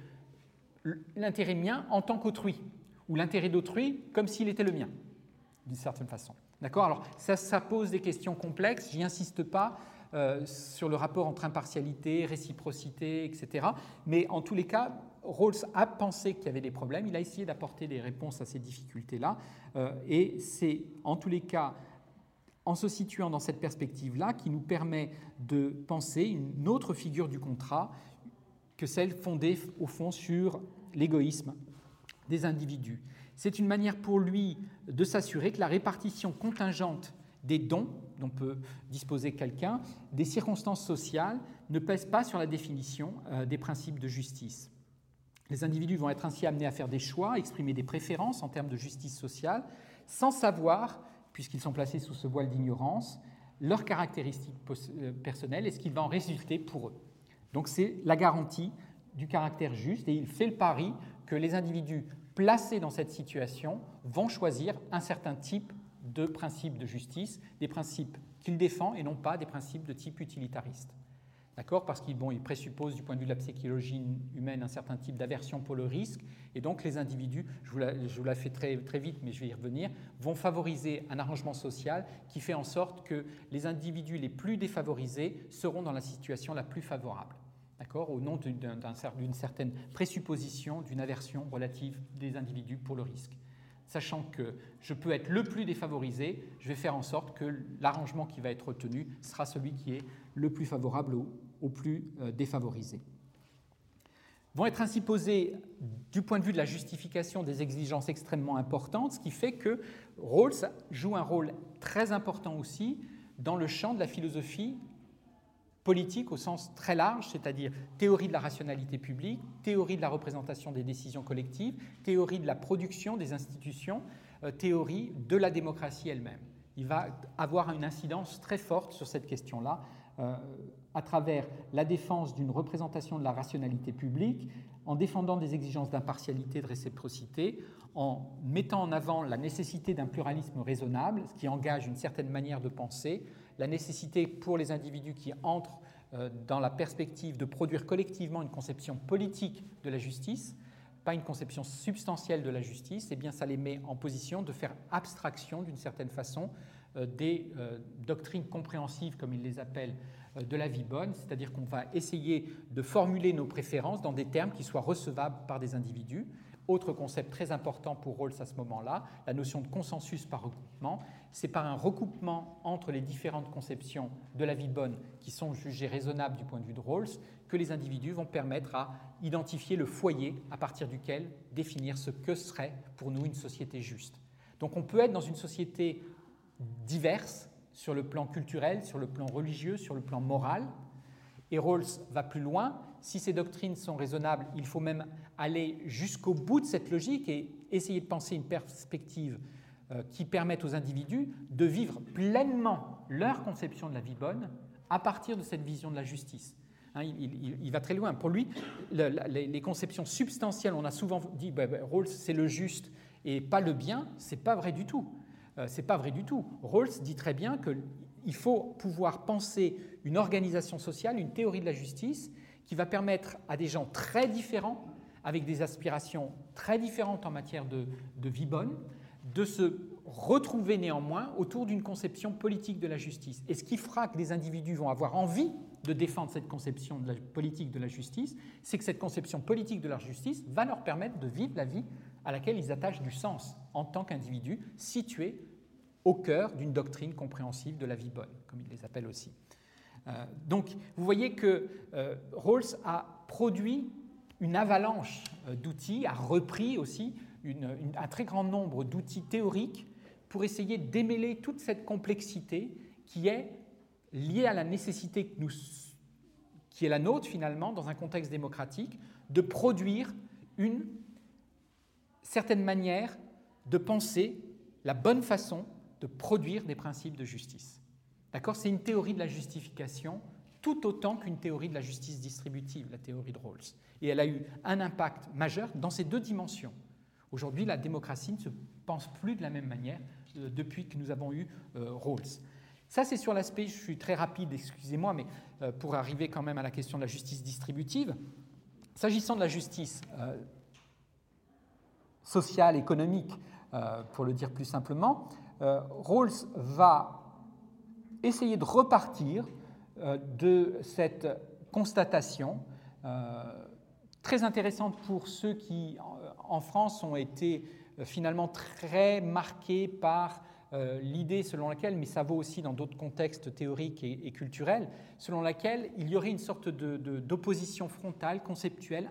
mien en tant qu'autrui, ou l'intérêt d'autrui comme s'il était le mien, d'une certaine façon. D'accord? Alors, ça, pose des questions complexes, j'y insiste pas euh, sur le rapport entre impartialité, réciprocité, etc. Mais en tous les cas, Rawls a pensé qu'il y avait des problèmes, il a essayé d'apporter des réponses à ces difficultés-là, euh, et c'est en tous les cas en se situant dans cette perspective-là qui nous permet de penser une autre figure du contrat que celle fondée au fond sur l'égoïsme des individus. C'est une manière pour lui de s'assurer que la répartition contingente des dons dont peut disposer quelqu'un, des circonstances sociales, ne pèse pas sur la définition euh, des principes de justice. Les individus vont être ainsi amenés à faire des choix, exprimer des préférences en termes de justice sociale, sans savoir, puisqu'ils sont placés sous ce voile d'ignorance, leurs caractéristiques euh, personnelles et ce qui va en résulter pour eux. Donc c'est la garantie du caractère juste et il fait le pari que les individus placés dans cette situation vont choisir un certain type de principes de justice, des principes qu'il défend et non pas des principes de type utilitariste. D'accord? Parce qu'il bon, présuppose du point de vue de la psychologie humaine un certain type d'aversion pour le risque, et donc les individus, je vous la, je vous la fais très, très vite, mais je vais y revenir, vont favoriser un arrangement social qui fait en sorte que les individus les plus défavorisés seront dans la situation la plus favorable. Au nom d'une certaine présupposition, d'une aversion relative des individus pour le risque sachant que je peux être le plus défavorisé, je vais faire en sorte que l'arrangement qui va être retenu sera celui qui est le plus favorable au, plus euh, défavorisé. Vont être ainsi posées, du point de vue de la justification, des exigences extrêmement importantes, ce qui fait que Rawls joue un rôle très important aussi dans le champ de la philosophie politique au sens très large, c'est-à-dire théorie de la rationalité publique, théorie de la représentation des décisions collectives, théorie de la production des institutions, euh, théorie de la démocratie elle-même. Il va avoir une incidence très forte sur cette question-là euh, à travers la défense d'une représentation de la rationalité publique, en défendant des exigences d'impartialité, de réciprocité, en mettant en avant la nécessité d'un pluralisme raisonnable, ce qui engage une certaine manière de penser, la nécessité pour les individus qui entrent euh, dans la perspective de produire collectivement une conception politique de la justice, pas une conception substantielle de la justice, eh ça les met en position de faire abstraction d'une certaine façon euh, des euh, doctrines compréhensives, comme ils les appellent, de la vie bonne, c'est-à-dire qu'on va essayer de formuler nos préférences dans des termes qui soient recevables par des individus. Autre concept très important pour Rawls à ce moment-là, la notion de consensus par recoupement. C'est par un recoupement entre les différentes conceptions de la vie bonne qui sont jugées raisonnables du point de vue de Rawls que les individus vont permettre à identifier le foyer à partir duquel définir ce que serait pour nous une société juste. Donc on peut être dans une société diverse sur le plan culturel, sur le plan religieux, sur le plan moral, et Rawls va plus loin. Si ces doctrines sont raisonnables, il faut même aller jusqu'au bout de cette logique et essayer de penser une perspective euh, qui permette aux individus de vivre pleinement leur conception de la vie bonne à partir de cette vision de la justice. Hein, il, va très loin. Pour lui, les, conceptions substantielles, on a souvent dit bah, bah, Rawls c'est le juste et pas le bien, c'est pas vrai du tout. Euh, c'est pas vrai du tout. Rawls dit très bien que il faut pouvoir penser une organisation sociale, une théorie de la justice qui va permettre à des gens très différents, avec des aspirations très différentes en matière de, vie bonne, de se retrouver néanmoins autour d'une conception politique de la justice. Et ce qui fera que les individus vont avoir envie de défendre cette conception politique de la justice, c'est que cette conception politique de la justice va leur permettre de vivre la vie à laquelle ils attachent du sens en tant qu'individus situés au cœur d'une doctrine compréhensive de la vie bonne, comme il les appelle aussi. Euh, donc, vous voyez que euh, Rawls a produit une avalanche euh, d'outils, a repris aussi un très grand nombre d'outils théoriques pour essayer d'émêler toute cette complexité qui est liée à la nécessité qui est la nôtre finalement dans un contexte démocratique de produire une certaine manière de penser la bonne façon de produire des principes de justice. D'accord? C'est une théorie de la justification tout autant qu'une théorie de la justice distributive, la théorie de Rawls. Et elle a eu un impact majeur dans ces deux dimensions. Aujourd'hui, la démocratie ne se pense plus de la même manière euh, depuis que nous avons eu euh, Rawls. Ça, c'est sur l'aspect, je suis très rapide, excusez-moi, mais euh, pour arriver quand même à la question de la justice distributive. S'agissant de la justice sociale, économique, pour le dire plus simplement, Rawls va essayer de repartir de cette constatation euh, très intéressante pour ceux qui, en France, ont été finalement très marqués par l'idée selon laquelle, mais ça vaut aussi dans d'autres contextes théoriques et, culturels, selon laquelle il y aurait une sorte d'opposition frontale, conceptuelle,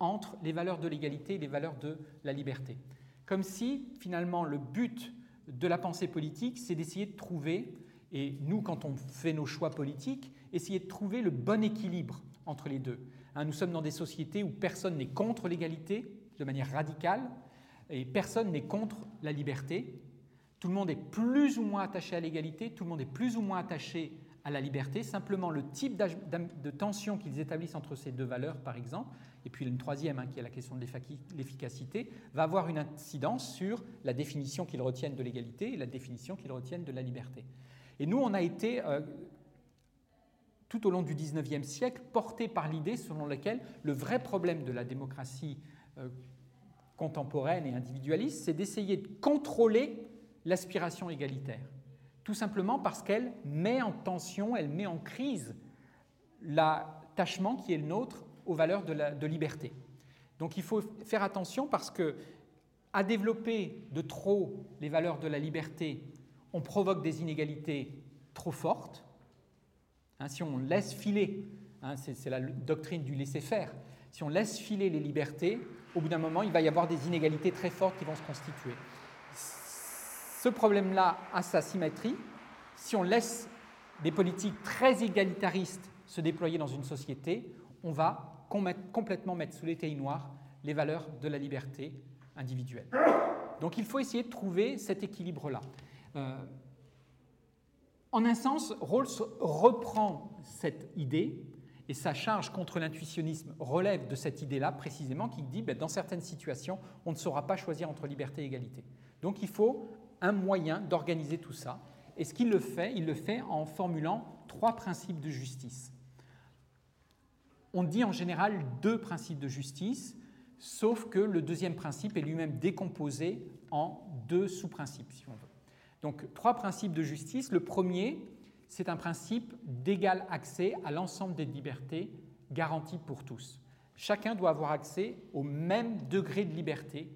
entre les valeurs de l'égalité et les valeurs de la liberté. Comme si, finalement, le but de la pensée politique, c'est d'essayer de trouver, et nous, quand on fait nos choix politiques, essayer de trouver le bon équilibre entre les deux. Hein, nous sommes dans des sociétés où personne n'est contre l'égalité de manière radicale et personne n'est contre la liberté. Tout le monde est plus ou moins attaché à l'égalité, tout le monde est plus ou moins attaché à la liberté. Simplement, le type de tension qu'ils établissent entre ces deux valeurs, par exemple, et puis une troisième, hein, qui est la question de l'efficacité, va avoir une incidence sur la définition qu'ils retiennent de l'égalité et la définition qu'ils retiennent de la liberté. Et nous, on a été, euh, tout au long du XIXe siècle, portés par l'idée selon laquelle le vrai problème de la démocratie euh, contemporaine et individualiste, c'est d'essayer de contrôler l'aspiration égalitaire. Tout simplement parce qu'elle met en tension, elle met en crise l'attachement qui est le nôtre aux valeurs de, de liberté. Donc il faut faire attention parce que à développer de trop les valeurs de la liberté, on provoque des inégalités trop fortes. Hein, si on laisse filer, hein, c'est la doctrine du laisser-faire, si on laisse filer les libertés, au bout d'un moment, il va y avoir des inégalités très fortes qui vont se constituer. Ce problème-là a sa symétrie. Si on laisse des politiques très égalitaristes se déployer dans une société, on va complètement mettre sous l'été noir les valeurs de la liberté individuelle. Donc il faut essayer de trouver cet équilibre-là. Euh, en un sens, Rawls reprend cette idée et sa charge contre l'intuitionnisme relève de cette idée-là précisément qui dit ben, dans certaines situations, on ne saura pas choisir entre liberté et égalité. Donc il faut un moyen d'organiser tout ça. Et ce qu'il le fait, il le fait en formulant trois principes de justice. On dit en général deux principes de justice, sauf que le deuxième principe est lui-même décomposé en deux sous-principes, si on veut. Donc trois principes de justice. Le premier, c'est un principe d'égal accès à l'ensemble des libertés garanties pour tous. Chacun doit avoir accès au même degré de liberté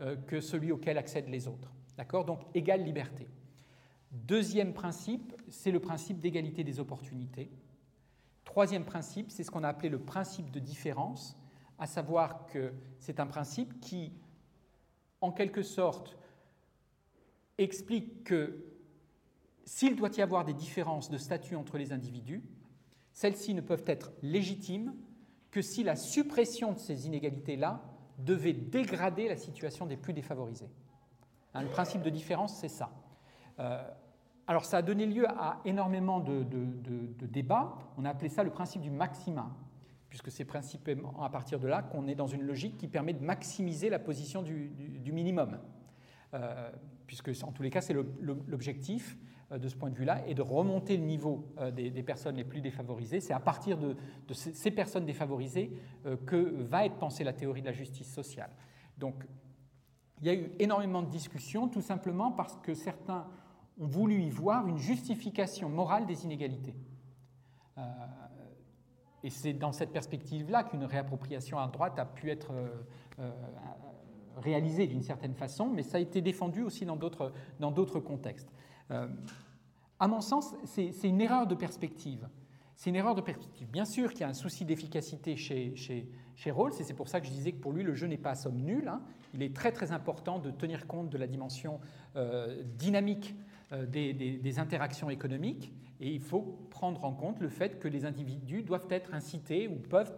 euh, que celui auquel accèdent les autres. D'accord? Donc égale liberté. Deuxième principe, c'est le principe d'égalité des opportunités. Troisième principe, c'est ce qu'on a appelé le principe de différence, à savoir que c'est un principe qui, en quelque sorte, explique que s'il doit y avoir des différences de statut entre les individus, celles-ci ne peuvent être légitimes que si la suppression de ces inégalités-là devait dégrader la situation des plus défavorisés. Hein, le principe de différence, c'est ça. Euh, alors ça a donné lieu à énormément de, débats. On a appelé ça le principe du maxima, puisque c'est principalement à partir de là qu'on est dans une logique qui permet de maximiser la position du, minimum. Euh, puisque en tous les cas c'est l'objectif euh, de ce point de vue-là, et de remonter le niveau des, personnes les plus défavorisées. C'est à partir de, ces personnes défavorisées que va être pensée la théorie de la justice sociale. Donc il y a eu énormément de discussions, tout simplement parce que certains ont voulu y voir une justification morale des inégalités. Euh, et c'est dans cette perspective-là qu'une réappropriation à droite a pu être euh, euh, réalisée d'une certaine façon, mais ça a été défendu aussi dans d'autres contextes. à mon sens, c'est une erreur de perspective. C'est une erreur de perspective. Bien sûr qu'il y a un souci d'efficacité chez, chez, chez Rawls, et c'est pour ça que je disais que pour lui, le jeu n'est pas à somme nulle. Hein. Il est très très important de tenir compte de la dimension euh, dynamique euh, des, des, interactions économiques, et il faut prendre en compte le fait que les individus doivent être incités ou peuvent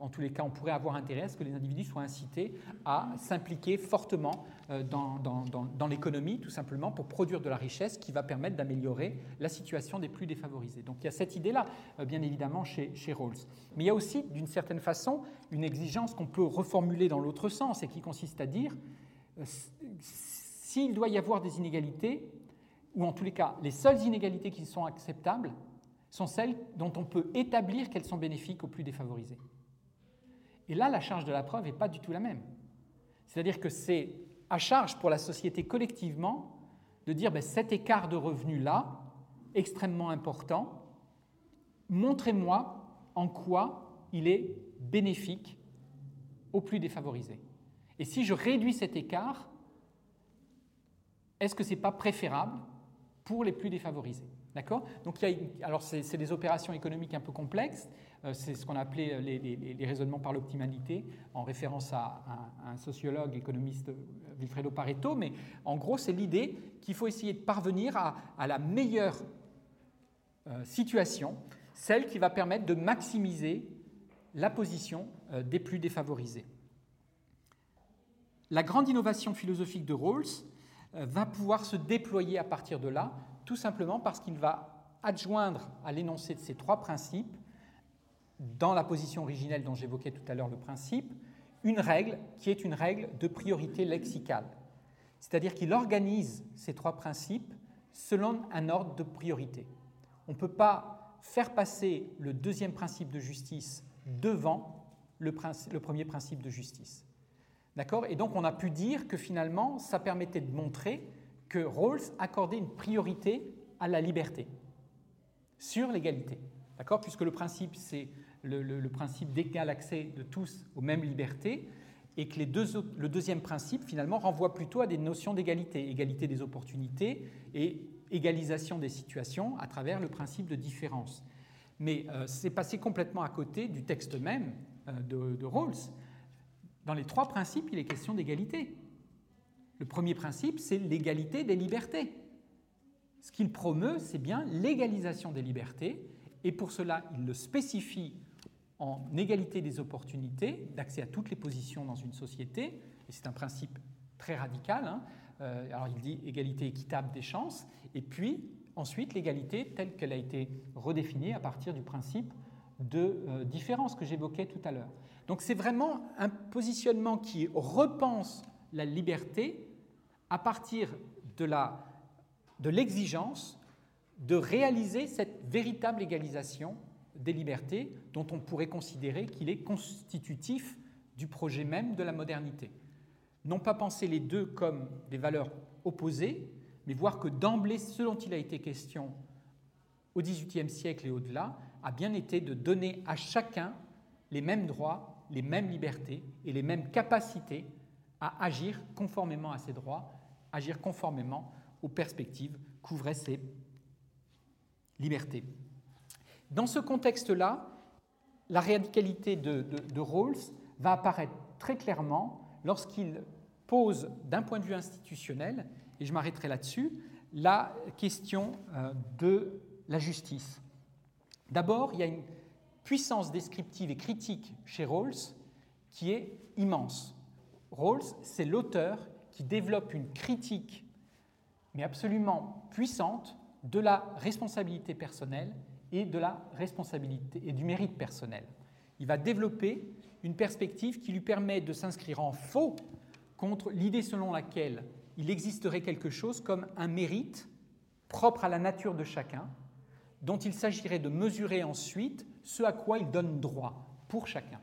en tous les cas, on pourrait avoir intérêt à ce que les individus soient incités à s'impliquer fortement euh, dans, l'économie, tout simplement pour produire de la richesse qui va permettre d'améliorer la situation des plus défavorisés. Donc il y a cette idée-là, euh, bien évidemment, chez, chez Rawls. Mais il y a aussi, d'une certaine façon, une exigence qu'on peut reformuler dans l'autre sens et qui consiste à dire, euh, s'il doit y avoir des inégalités, ou en tous les cas, les seules inégalités qui sont acceptables sont celles dont on peut établir qu'elles sont bénéfiques aux plus défavorisés. Et là, la charge de la preuve n'est pas du tout la même. C'est-à-dire que c'est à charge pour la société collectivement de dire ben, cet écart de revenus-là, extrêmement important, montrez-moi en quoi il est bénéfique aux plus défavorisés. Et si je réduis cet écart, est-ce que ce n'est pas préférable pour les plus défavorisés? D'accord? Donc, il y a, alors c'est des opérations économiques un peu complexes. Euh, c'est ce qu'on a appelé euh, les, raisonnements par l'optimalité, en référence à, un sociologue économiste, euh, Vilfredo Pareto. Mais en gros, c'est l'idée qu'il faut essayer de parvenir à, la meilleure situation, celle qui va permettre de maximiser la position euh, des plus défavorisés. La grande innovation philosophique de Rawls euh, va pouvoir se déployer à partir de là, tout simplement parce qu'il va adjoindre à l'énoncé de ces trois principes, dans la position originelle dont j'évoquais tout à l'heure le principe, une règle qui est une règle de priorité lexicale. C'est-à-dire qu'il organise ces trois principes selon un ordre de priorité. On ne peut pas faire passer le deuxième principe de justice devant le, premier principe de justice. D'accord? Et donc on a pu dire que finalement, ça permettait de montrer que Rawls accordait une priorité à la liberté sur l'égalité. D'accord? Puisque le principe, c'est le, principe d'égal accès de tous aux mêmes libertés, et que les deux, le deuxième principe, finalement, renvoie plutôt à des notions d'égalité, égalité des opportunités et égalisation des situations à travers le principe de différence. Mais euh, c'est passé complètement à côté du texte même euh, de, de Rawls. Dans les trois principes, il est question d'égalité. Le premier principe, c'est l'égalité des libertés. Ce qu'il promeut, c'est bien l'égalisation des libertés, et pour cela, il le spécifie en égalité des opportunités, d'accès à toutes les positions dans une société, et c'est un principe très radical. Hein. Euh, alors il dit égalité équitable des chances, et puis ensuite l'égalité telle qu'elle a été redéfinie à partir du principe de euh, différence que j'évoquais tout à l'heure. Donc c'est vraiment un positionnement qui repense la liberté à partir de l'exigence de, de réaliser cette véritable égalisation des libertés dont on pourrait considérer qu'il est constitutif du projet même de la modernité. Non pas penser les deux comme des valeurs opposées, mais voir que d'emblée, ce dont il a été question au XVIIIe siècle et au-delà, a bien été de donner à chacun les mêmes droits, les mêmes libertés et les mêmes capacités à agir conformément à ces droits, agir conformément aux perspectives qu'ouvraient ces libertés. Dans ce contexte-là, la radicalité de, de, Rawls va apparaître très clairement lorsqu'il pose d'un point de vue institutionnel, et je m'arrêterai là-dessus, la question euh, de la justice. D'abord, il y a une puissance descriptive et critique chez Rawls qui est immense. Rawls, c'est l'auteur qui développe une critique, mais absolument puissante, de la responsabilité personnelle et de la responsabilité et du mérite personnel. Il va développer une perspective qui lui permet de s'inscrire en faux contre l'idée selon laquelle il existerait quelque chose comme un mérite propre à la nature de chacun, dont il s'agirait de mesurer ensuite ce à quoi il donne droit pour chacun.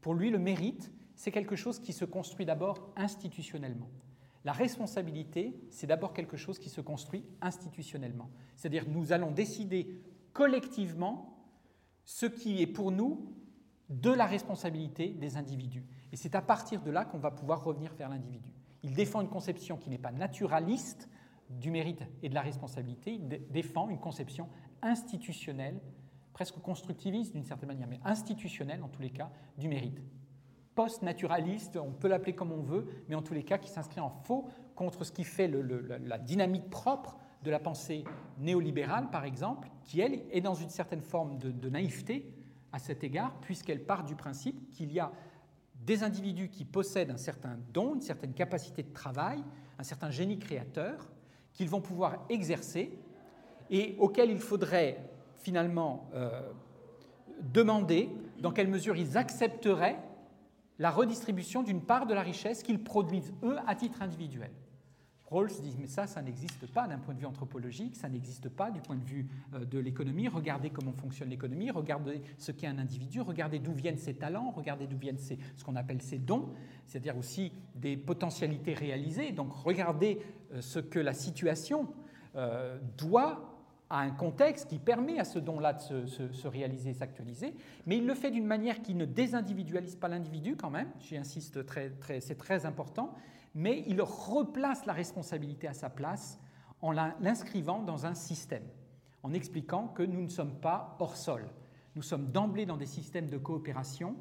Pour lui, le mérite, c'est quelque chose qui se construit d'abord institutionnellement. La responsabilité, c'est d'abord quelque chose qui se construit institutionnellement. C'est-à-dire nous allons décider collectivement ce qui est pour nous de la responsabilité des individus. Et c'est à partir de là qu'on va pouvoir revenir vers l'individu. Il défend une conception qui n'est pas naturaliste du mérite et de la responsabilité, il défend une conception institutionnelle, presque constructiviste d'une certaine manière, mais institutionnelle en tous les cas, du mérite. Post-naturaliste, on peut l'appeler comme on veut, mais en tous les cas qui s'inscrit en faux contre ce qui fait la dynamique propre de la pensée néolibérale, par exemple, qui, elle, est dans une certaine forme de, naïveté à cet égard, puisqu'elle part du principe qu'il y a des individus qui possèdent un certain don, une certaine capacité de travail, un certain génie créateur, qu'ils vont pouvoir exercer et auxquels il faudrait finalement euh, demander dans quelle mesure ils accepteraient la redistribution d'une part de la richesse qu'ils produisent, eux, à titre individuel. Rawls dit mais ça, ça n'existe pas d'un point de vue anthropologique, ça n'existe pas du point de vue euh, de l'économie. Regardez comment fonctionne l'économie, regardez ce qu'est un individu, regardez d'où viennent ses talents, regardez d'où viennent ce qu'on appelle ses dons, c'est-à-dire aussi des potentialités réalisées. Donc regardez euh, ce que la situation euh, doit à un contexte qui permet à ce don-là de se, réaliser, s'actualiser, mais il le fait d'une manière qui ne désindividualise pas l'individu quand même, j'y insiste, très, très, c'est très important, mais il replace la responsabilité à sa place en l'inscrivant dans un système, en expliquant que nous ne sommes pas hors sol. Nous sommes d'emblée dans des systèmes de coopération,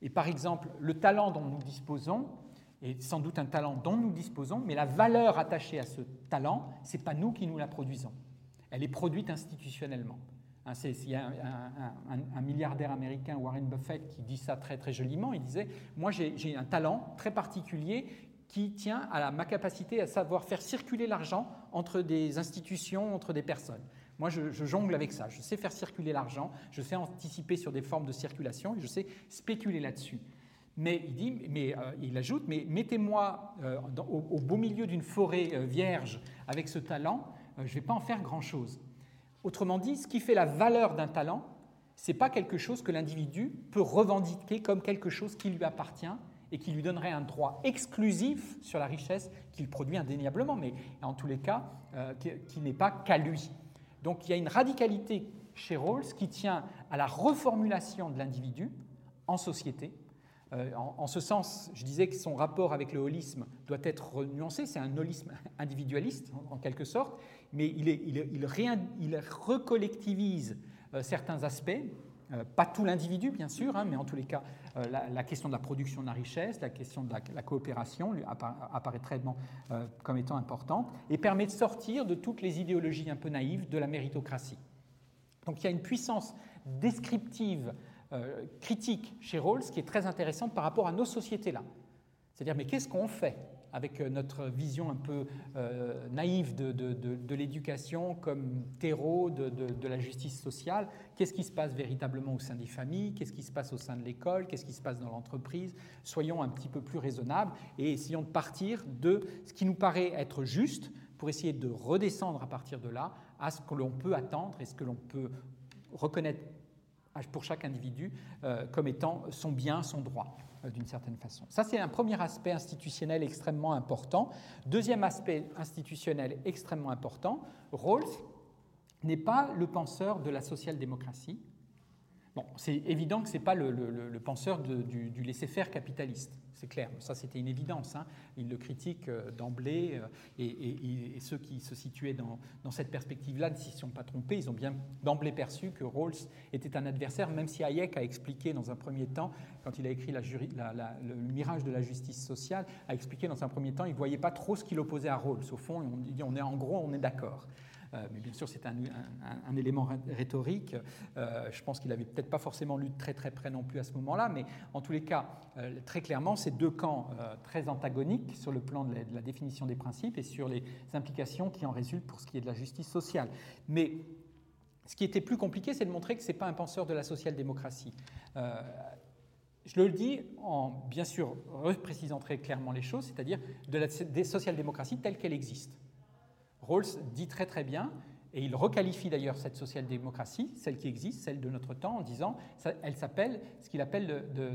et par exemple, le talent dont nous disposons est sans doute un talent dont nous disposons, mais la valeur attachée à ce talent, ce n'est pas nous qui nous la produisons. Elle est produite institutionnellement. Hein, il y a un, milliardaire américain, Warren Buffett, qui dit ça très très joliment. Il disait Moi, j'ai un talent très particulier qui tient à ma capacité à savoir faire circuler l'argent entre des institutions, entre des personnes. Moi, je, jongle avec ça. Je sais faire circuler l'argent, je sais anticiper sur des formes de circulation et je sais spéculer là-dessus. Mais il dit, mais euh, il ajoute, mais mettez-moi euh, au, beau milieu d'une forêt euh, vierge avec ce talent, je ne vais pas en faire grand-chose. Autrement dit, ce qui fait la valeur d'un talent, ce n'est pas quelque chose que l'individu peut revendiquer comme quelque chose qui lui appartient et qui lui donnerait un droit exclusif sur la richesse qu'il produit indéniablement, mais en tous les cas, qui n'est pas qu'à lui. Donc il y a une radicalité chez Rawls qui tient à la reformulation de l'individu en société. Euh, en, ce sens, je disais que son rapport avec le holisme doit être nuancé, c'est un holisme individualiste en, quelque sorte, mais il, recollectivise euh, certains aspects, euh, pas tout l'individu bien sûr, hein, mais en tous les cas la, question de la production de la richesse, la question de la, coopération lui apparaît, très comme étant importante, et permet de sortir de toutes les idéologies un peu naïves de la méritocratie. Donc il y a une puissance descriptive euh, critique chez Rawls qui est très intéressante par rapport à nos sociétés-là. C'est-à-dire, mais qu'est-ce qu'on fait? Avec euh, notre vision un peu euh, naïve de, l'éducation comme terreau de, la justice sociale. Qu'est-ce qui se passe véritablement au sein des familles? Qu'est-ce qui se passe au sein de l'école? Qu'est-ce qui se passe dans l'entreprise? Soyons un petit peu plus raisonnables et essayons de partir de ce qui nous paraît être juste pour essayer de redescendre à partir de là à ce que l'on peut attendre et ce que l'on peut reconnaître pour chaque individu euh, comme étant son bien, son droit, d'une certaine façon. Ça, c'est un premier aspect institutionnel extrêmement important. Deuxième aspect institutionnel extrêmement important, Rawls n'est pas le penseur de la social-démocratie. Bon, c'est évident que ce n'est pas le, penseur du, laisser-faire capitaliste c'est clair. Ça, c'était une évidence. Hein. Il le critique euh, d'emblée, euh, et, ceux qui se situaient dans, cette perspective-là ne s'y sont pas trompés. Ils ont bien d'emblée perçu que Rawls était un adversaire, même si Hayek a expliqué dans un premier temps, quand il a écrit le mirage de la justice sociale, a expliqué dans un premier temps, il ne voyait pas trop ce qu'il opposait à Rawls. Au fond, on on est en gros, on est d'accord. Euh, mais bien sûr, c'est un, élément rhétorique. Euh, je pense qu'il n'avait peut-être pas forcément lu très très près non plus à ce moment-là, mais en tous les cas, euh, très clairement, c'est deux camps très antagoniques sur le plan de la, définition des principes et sur les implications qui en résultent pour ce qui est de la justice sociale. Mais ce qui était plus compliqué, c'est de montrer que ce n'est pas un penseur de la social-démocratie. Je le dis en, bien sûr, reprécisant très clairement les choses, c'est-à-dire de la social-démocratie telle qu'elle existe. Rawls dit très très bien, et il requalifie d'ailleurs cette social-démocratie, celle qui existe, celle de notre temps, en disant elle s'appelle ce qu'il appelle de,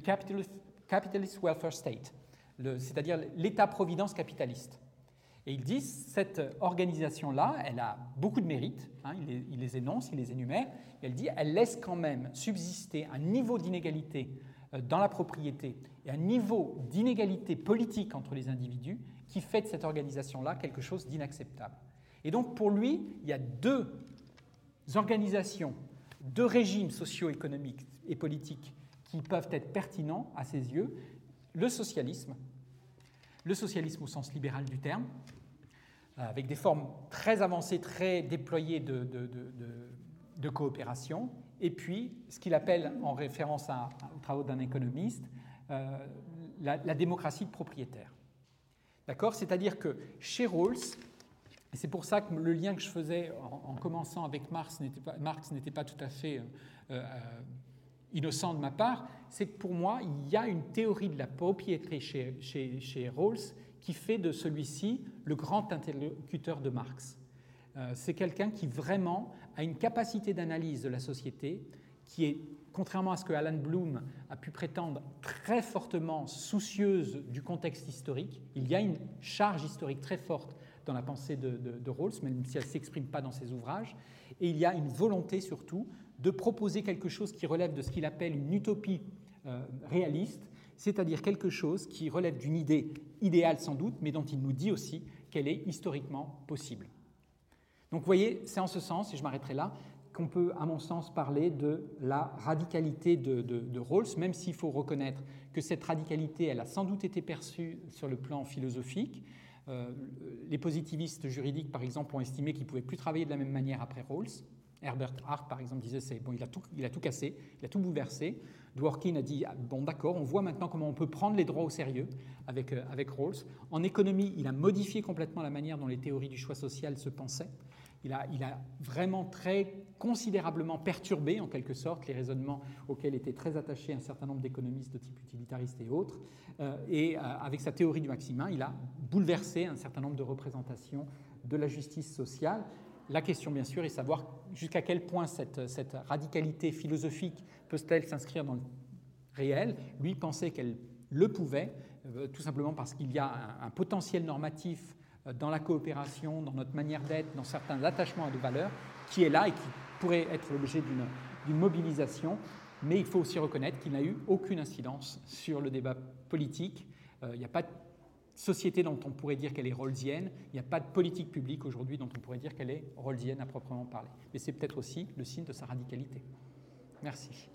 capitalist, welfare state, c'est-à-dire l'État-providence capitaliste. Et il dit cette organisation-là, elle a beaucoup de mérites, hein, il, les, énonce, il les énumère, et elle dit elle laisse quand même subsister un niveau d'inégalité dans la propriété et un niveau d'inégalité politique entre les individus qui fait de cette organisation-là quelque chose d'inacceptable. Et donc pour lui, il y a deux organisations, deux régimes socio-économiques et politiques qui peuvent être pertinents à ses yeux. Le socialisme, le socialisme au sens libéral du terme, avec des formes très avancées, très déployées de, de coopération, et puis ce qu'il appelle, en référence aux travaux d'un économiste, euh, la, démocratie propriétaire. D'accord? C'est-à-dire que chez Rawls, c'est pour ça que le lien que je faisais en, commençant avec Marx n'était pas, Marx n'était pas tout à fait euh, euh, innocent de ma part, c'est que pour moi, il y a une théorie de la propriété chez, chez, chez Rawls qui fait de celui-ci le grand interlocuteur de Marx. c'est quelqu'un qui vraiment a une capacité d'analyse de la société qui est, contrairement à ce que Alan Bloom a pu prétendre, très fortement soucieuse du contexte historique. Il y a une charge historique très forte dans la pensée de, de, Rawls, même si elle ne s'exprime pas dans ses ouvrages. Et il y a une volonté surtout de proposer quelque chose qui relève de ce qu'il appelle une utopie euh, réaliste, c'est-à-dire quelque chose qui relève d'une idée idéale sans doute, mais dont il nous dit aussi qu'elle est historiquement possible. Donc vous voyez, c'est en ce sens, et je m'arrêterai là, qu'on peut, à mon sens, parler de la radicalité de, Rawls, même s'il faut reconnaître que cette radicalité, elle a sans doute été perçue sur le plan philosophique, les positivistes juridiques, par exemple, ont estimé qu'ils ne pouvaient plus travailler de la même manière après Rawls. Herbert Hart, par exemple, disait c'est bon, il a, tout, il a tout cassé, il a tout bouleversé. Dworkin a dit ah, bon, d'accord, on voit maintenant comment on peut prendre les droits au sérieux avec, euh, avec Rawls. En économie, il a modifié complètement la manière dont les théories du choix social se pensaient. Il a, vraiment très considérablement perturbé, en quelque sorte, les raisonnements auxquels étaient très attachés un certain nombre d'économistes de type utilitariste et autres. Euh, et euh, avec sa théorie du maximin, il a bouleversé un certain nombre de représentations de la justice sociale. La question, bien sûr, est savoir jusqu'à quel point cette, radicalité philosophique peut-elle s'inscrire dans le réel. Lui pensait qu'elle le pouvait, euh, tout simplement parce qu'il y a un, potentiel normatif dans la coopération, dans notre manière d'être, dans certains attachements à des valeurs, qui est là et qui pourrait être l'objet d'une mobilisation. Mais il faut aussi reconnaître qu'il n'a eu aucune incidence sur le débat politique. Euh, il n'y a pas de société dont on pourrait dire qu'elle est rollsienne. Il n'y a pas de politique publique aujourd'hui dont on pourrait dire qu'elle est rollsienne à proprement parler. Mais c'est peut-être aussi le signe de sa radicalité. Merci.